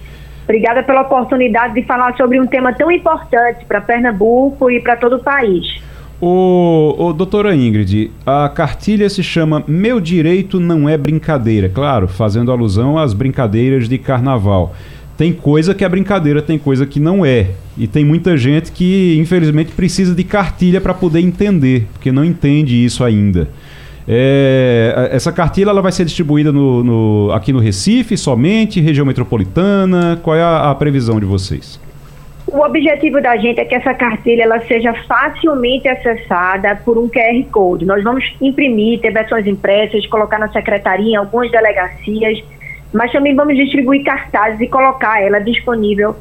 Obrigada pela oportunidade de falar sobre um tema tão importante para Pernambuco e para todo o país. Ô, ô, doutora Ingrid, a cartilha se chama Meu Direito Não É Brincadeira. Claro, fazendo alusão às brincadeiras de carnaval. Tem coisa que é brincadeira, tem coisa que não é. E tem muita gente que, infelizmente, precisa de cartilha para poder entender, porque não entende isso ainda. É, essa cartilha ela vai ser distribuída no, no- aqui no Recife somente, região metropolitana. Qual é a, a previsão de vocês? O objetivo da gente é que essa cartilha ela seja facilmente acessada por um QR Code. Nós vamos imprimir, ter versões impressas, colocar na secretaria, em algumas delegacias, mas também vamos distribuir cartazes e colocar ela disponível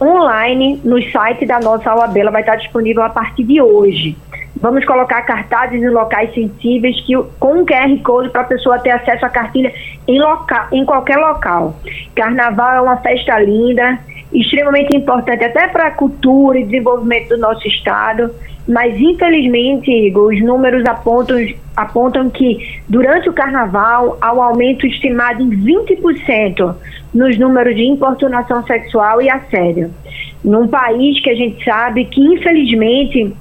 online no site da nossa OAB. Ela vai estar disponível a partir de hoje. Vamos colocar cartazes em locais sensíveis que, com um QR Code para a pessoa ter acesso à cartilha em, loca em qualquer local. Carnaval é uma festa linda, extremamente importante até para a cultura e desenvolvimento do nosso estado, mas infelizmente, Igor, os números apontam, apontam que durante o carnaval há um aumento estimado em 20% nos números de importunação sexual e assédio. Num país que a gente sabe que, infelizmente,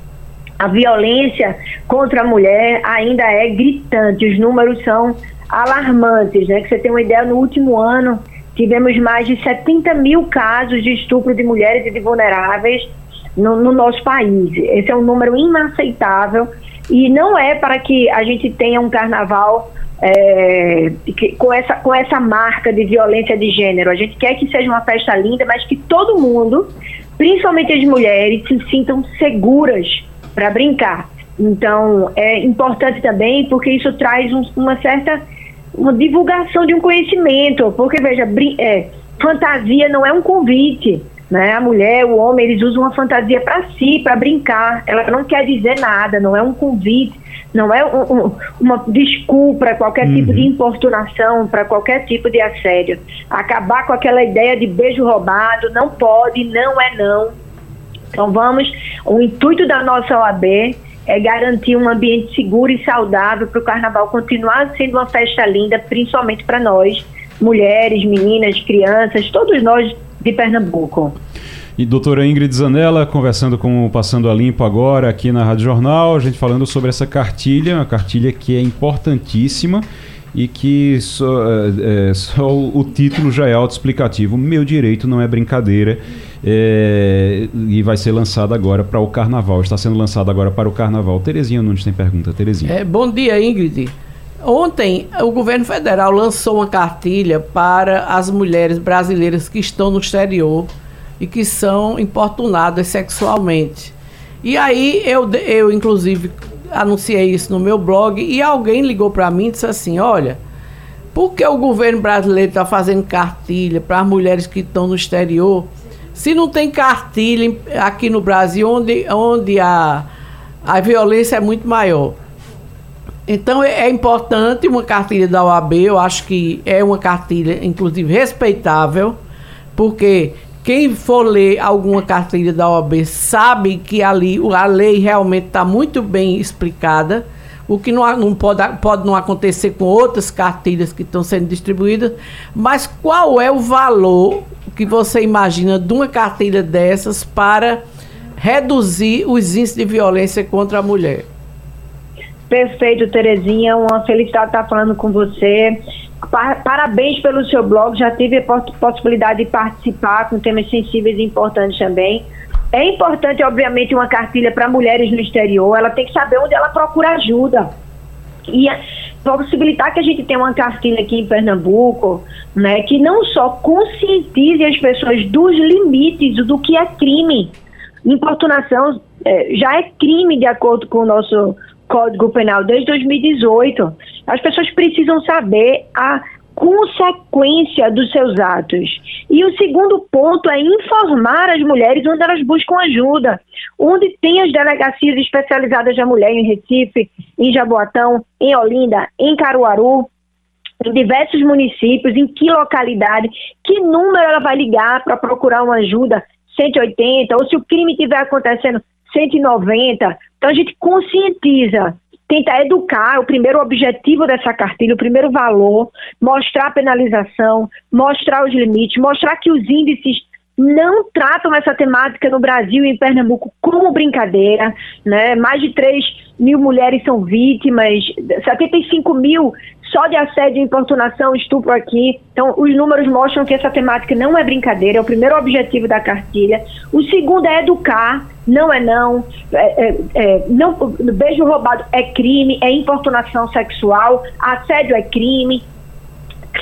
a violência contra a mulher ainda é gritante, os números são alarmantes, né? Que você tem uma ideia, no último ano tivemos mais de 70 mil casos de estupro de mulheres e de vulneráveis no, no nosso país. Esse é um número inaceitável e não é para que a gente tenha um carnaval é, que- com, essa, com essa marca de violência de gênero. A gente quer que seja uma festa linda, mas que todo mundo, principalmente as mulheres, se sintam seguras para brincar. Então, é importante também porque isso traz um- uma certa uma divulgação de um conhecimento, porque veja, é, fantasia não é um convite, né? A mulher, o homem, eles usam uma fantasia para si, para brincar. Ela não quer dizer nada, não é um convite, não é um- um- uma desculpa para qualquer tipo de importunação, para qualquer tipo de assédio. Acabar com aquela ideia de beijo roubado, não pode, não é não. Então vamos, o intuito da nossa OAB é garantir um ambiente seguro e saudável para o carnaval continuar sendo uma festa linda, principalmente para nós, mulheres, meninas, crianças, todos nós de Pernambuco. E doutora Ingrid Zanella, conversando com o Passando a Limpo agora aqui na Rádio Jornal, a gente falando sobre essa cartilha, uma cartilha que é importantíssima e que só, é, é, só o título já é autoexplicativo. Meu direito não é brincadeira é, e vai ser lançado agora para o Carnaval. Está sendo lançado agora para o Carnaval. Terezinha Nunes tem pergunta. Terezinha. É, bom dia, Ingrid. Ontem, o governo federal lançou uma cartilha para as mulheres brasileiras que estão no exterior e que são importunadas sexualmente. E aí, eu, eu inclusive, anunciei isso no meu blog e alguém ligou para mim e disse assim: Olha, por que o governo brasileiro está fazendo cartilha para as mulheres que estão no exterior? Se não tem cartilha aqui no Brasil, onde, onde a, a violência é muito maior. Então é é importante uma cartilha da OAB, eu acho que é uma cartilha, inclusive, respeitável, porque quem for ler alguma cartilha da OAB sabe que ali a lei realmente está muito bem explicada. o que não, não pode, pode não acontecer com outras cartilhas que estão sendo distribuídas, mas qual é o valor que você imagina de uma cartilha dessas para reduzir os índices de violência contra a mulher? Perfeito, Terezinha. Uma felicidade estar falando com você. Parabéns pelo seu blog. Já tive a possibilidade de participar com temas sensíveis e importantes também. É importante, obviamente, uma cartilha para mulheres no exterior. Ela tem que saber onde ela procura ajuda. E possibilitar que a gente tenha uma cartilha aqui em Pernambuco, né, que não só conscientize as pessoas dos limites do que é crime. Importunação é, já é crime de acordo com o nosso Código Penal desde 2018. As pessoas precisam saber a consequência dos seus atos. E o segundo ponto é informar as mulheres onde elas buscam ajuda, onde tem as delegacias especializadas da mulher em Recife, em Jaboatão, em Olinda, em Caruaru, em diversos municípios, em que localidade, que número ela vai ligar para procurar uma ajuda, 180, ou se o crime estiver acontecendo, 190. Então a gente conscientiza tenta educar, o primeiro objetivo dessa cartilha, o primeiro valor, mostrar a penalização, mostrar os limites, mostrar que os índices não tratam essa temática no Brasil e em Pernambuco como brincadeira, né? Mais de 3 mil mulheres são vítimas, 75 mil só de assédio, importunação, estupro aqui. Então, os números mostram que essa temática não é brincadeira, é o primeiro objetivo da cartilha. O segundo é educar, não é não. É, é, é, não beijo roubado é crime, é importunação sexual, assédio é crime,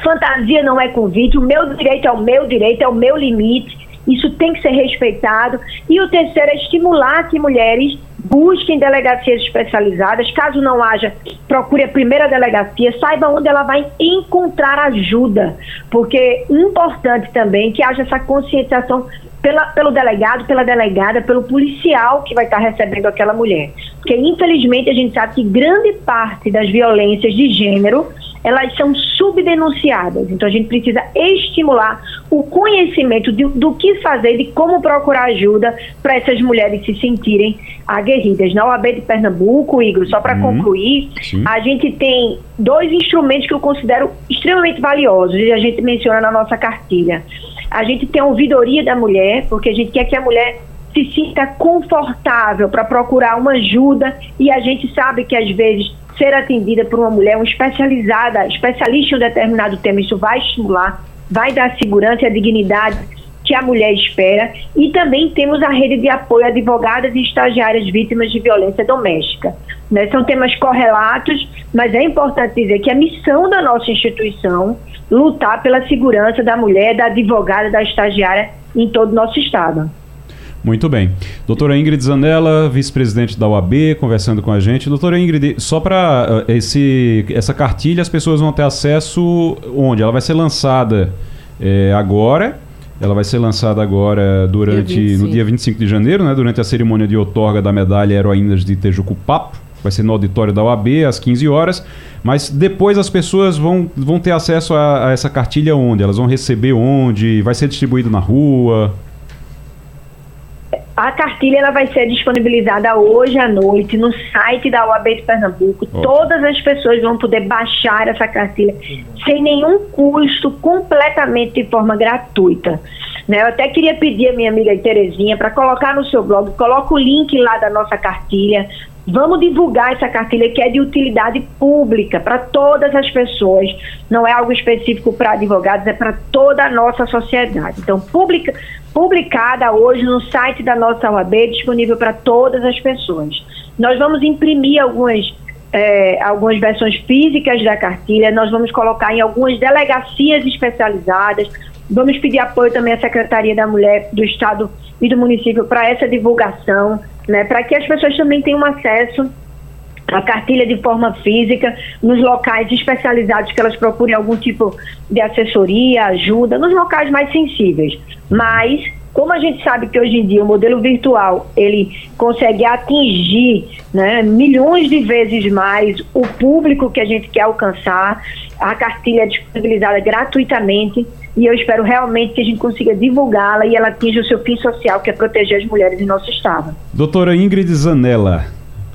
fantasia não é convite, o meu direito é o meu direito, é o meu limite. Isso tem que ser respeitado. E o terceiro é estimular que mulheres busquem delegacias especializadas. Caso não haja, procure a primeira delegacia, saiba onde ela vai encontrar ajuda. Porque é importante também que haja essa conscientização pela, pelo delegado, pela delegada, pelo policial que vai estar recebendo aquela mulher. Porque, infelizmente, a gente sabe que grande parte das violências de gênero elas são subdenunciadas. Então a gente precisa estimular o conhecimento de, do que fazer, de como procurar ajuda para essas mulheres se sentirem aguerridas. Na OAB de Pernambuco, Igor, só para uhum. concluir, Sim. a gente tem dois instrumentos que eu considero extremamente valiosos e a gente menciona na nossa cartilha. A gente tem a ouvidoria da mulher, porque a gente quer que a mulher se sinta confortável para procurar uma ajuda e a gente sabe que às vezes ser atendida por uma mulher, especializada, especialista em um determinado tema, isso vai estimular, vai dar segurança e a dignidade que a mulher espera. E também temos a rede de apoio a advogadas e estagiárias vítimas de violência doméstica. Né? São temas correlatos, mas é importante dizer que a missão da nossa instituição lutar pela segurança da mulher, da advogada, da estagiária em todo o nosso estado. Muito bem. Doutora Ingrid Zanella, vice-presidente da UAB, conversando com a gente. Doutora Ingrid, só para esse essa cartilha as pessoas vão ter acesso onde? Ela vai ser lançada é, agora. Ela vai ser lançada agora durante dia no dia 25 de janeiro, né, durante a cerimônia de outorga da medalha Heroínas de Tejucupapo. Vai ser no auditório da UAB às 15 horas. Mas depois as pessoas vão, vão ter acesso a, a essa cartilha onde? Elas vão receber onde? Vai ser distribuído na rua? A cartilha ela vai ser disponibilizada hoje à noite no site da UAB de Pernambuco. Oh. Todas as pessoas vão poder baixar essa cartilha sem nenhum custo, completamente de forma gratuita. Né? Eu até queria pedir a minha amiga Terezinha para colocar no seu blog, coloca o link lá da nossa cartilha, Vamos divulgar essa cartilha que é de utilidade pública para todas as pessoas. Não é algo específico para advogados, é para toda a nossa sociedade. Então, publica, publicada hoje no site da nossa OAB, disponível para todas as pessoas. Nós vamos imprimir algumas, é, algumas versões físicas da cartilha, nós vamos colocar em algumas delegacias especializadas, vamos pedir apoio também à Secretaria da Mulher do Estado e do município para essa divulgação né, para que as pessoas também tenham acesso à cartilha de forma física nos locais especializados que elas procurem algum tipo de assessoria, ajuda, nos locais mais sensíveis. Mas como a gente sabe que hoje em dia o modelo virtual ele consegue atingir né, milhões de vezes mais o público que a gente quer alcançar, a cartilha é disponibilizada gratuitamente e eu espero realmente que a gente consiga divulgá-la e ela atinja o seu fim social, que é proteger as mulheres em nosso estado. Doutora Ingrid Zanella,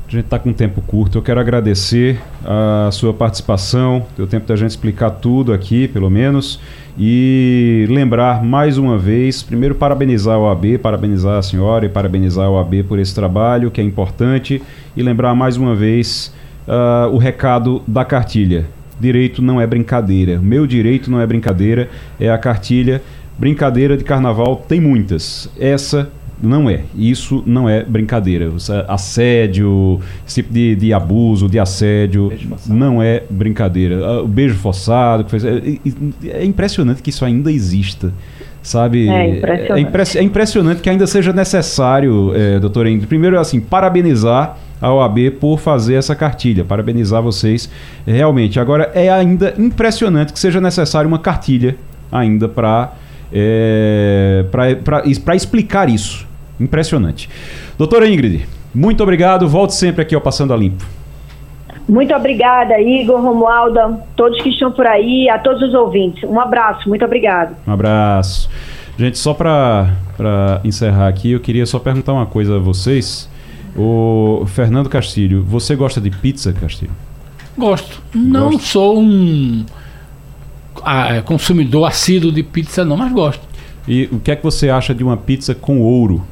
A gente está com um tempo curto. Eu quero agradecer a sua participação, deu tempo da gente explicar tudo aqui, pelo menos, e lembrar mais uma vez, primeiro parabenizar o AB, parabenizar a senhora e parabenizar o AB por esse trabalho que é importante, e lembrar mais uma vez uh, o recado da cartilha. Direito não é brincadeira. Meu direito não é brincadeira, é a cartilha. Brincadeira de carnaval tem muitas. Essa não é. Isso não é brincadeira. Assédio, esse tipo de, de abuso, de assédio, não é brincadeira. Ah, o beijo forçado, que fez, é, é, impressionante que isso ainda exista. Sabe? É impressionante. É, impress, é impressionante que ainda seja necessário, é, doutora Ingrid, primeiro, assim, parabenizar a OAB por fazer essa cartilha. Parabenizar vocês realmente. Agora, é ainda impressionante que seja necessário uma cartilha ainda para é, para explicar isso. Impressionante. Doutora Ingrid, muito obrigado. Volte sempre aqui ao Passando a Limpo. Muito obrigada, Igor, Romualda, todos que estão por aí, a todos os ouvintes. Um abraço, muito obrigado. Um abraço. Gente, só para encerrar aqui, eu queria só perguntar uma coisa a vocês. O Fernando Castilho, você gosta de pizza, Castilho? Gosto. Não gosto. sou um ah, consumidor assíduo de pizza, não, mas gosto. E o que é que você acha de uma pizza com ouro?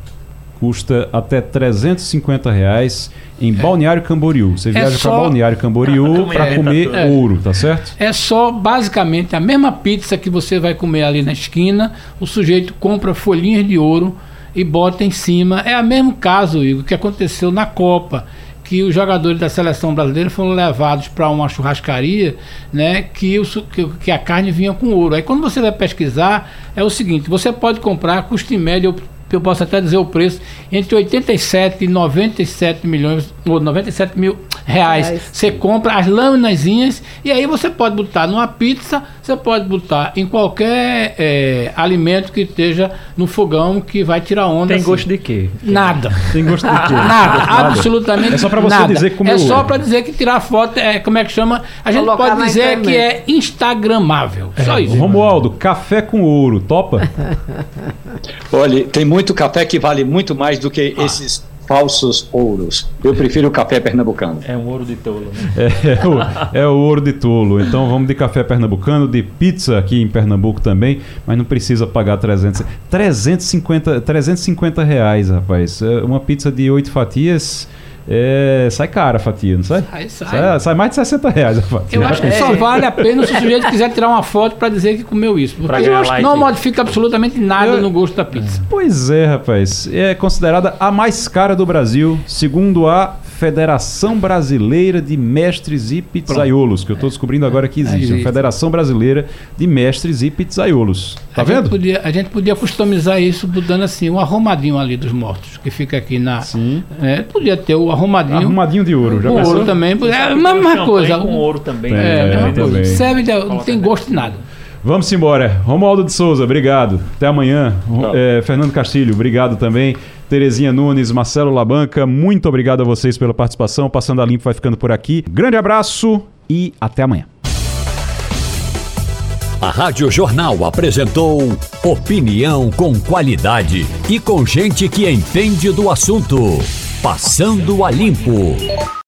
Custa até 350 reais em é. Balneário Camboriú. Você é viaja para Balneário Camboriú [LAUGHS] para comer é. ouro, tá certo? É só basicamente a mesma pizza que você vai comer ali na esquina. O sujeito compra folhinhas de ouro e bota em cima. É o mesmo caso, Igor, que aconteceu na Copa que os jogadores da seleção brasileira foram levados para uma churrascaria, né, que, o, que, que, a carne vinha com ouro. Aí quando você vai pesquisar, é o seguinte, você pode comprar custo médio eu posso até dizer o preço, entre 87 e 97 milhões, ou 97 mil reais. reais. Você compra as laminazinhas e aí você pode botar numa pizza, você pode botar em qualquer é, alimento que esteja no fogão que vai tirar onda. Tem assim. gosto de quê? Nada. Tem gosto de quê? Nada, absolutamente É só para você nada. dizer como É só para dizer que tirar foto é, como é que chama? A gente Colocar pode dizer que é instagramável. É. Só isso. Romualdo, café com ouro, topa? [LAUGHS] Olha, tem muito café que vale muito mais do que ah. esses falsos ouros. Eu prefiro o café pernambucano. É um ouro de tolo, né? É, é, o, é, o, ouro de tolo. Então vamos de café pernambucano, de pizza aqui em Pernambuco também, mas não precisa pagar 300, 350, 350 reais, rapaz. É uma pizza de oito fatias é, sai cara a fatia, não sai? Sai, sai. sai, sai mais de 60 reais a fatia. Eu acho que só vale a pena se o sujeito quiser tirar uma foto para dizer que comeu isso. Porque eu acho que não modifica absolutamente nada eu, no gosto da pizza. Pois é, rapaz. É considerada a mais cara do Brasil, segundo a Federação Brasileira de Mestres e Pizzaiolos, que eu estou descobrindo agora que existe. A Federação Brasileira de Mestres e Pizzaiolos. Tá a vendo? Gente podia, a gente podia customizar isso botando assim, um arrumadinho ali dos mortos, que fica aqui na. Sim. É, podia ter o arrumadinho. Arrumadinho de ouro, já o ouro também. É a mesma coisa. Com ouro também. É, é, é mesma coisa. Serve, de, não tem gosto de nada. Vamos embora. Romualdo de Souza, obrigado. Até amanhã. É, Fernando Castilho, obrigado também. Terezinha Nunes, Marcelo Labanca, muito obrigado a vocês pela participação. Passando a Limpo vai ficando por aqui. Grande abraço e até amanhã. A Rádio Jornal apresentou opinião com qualidade e com gente que entende do assunto. Passando a Limpo.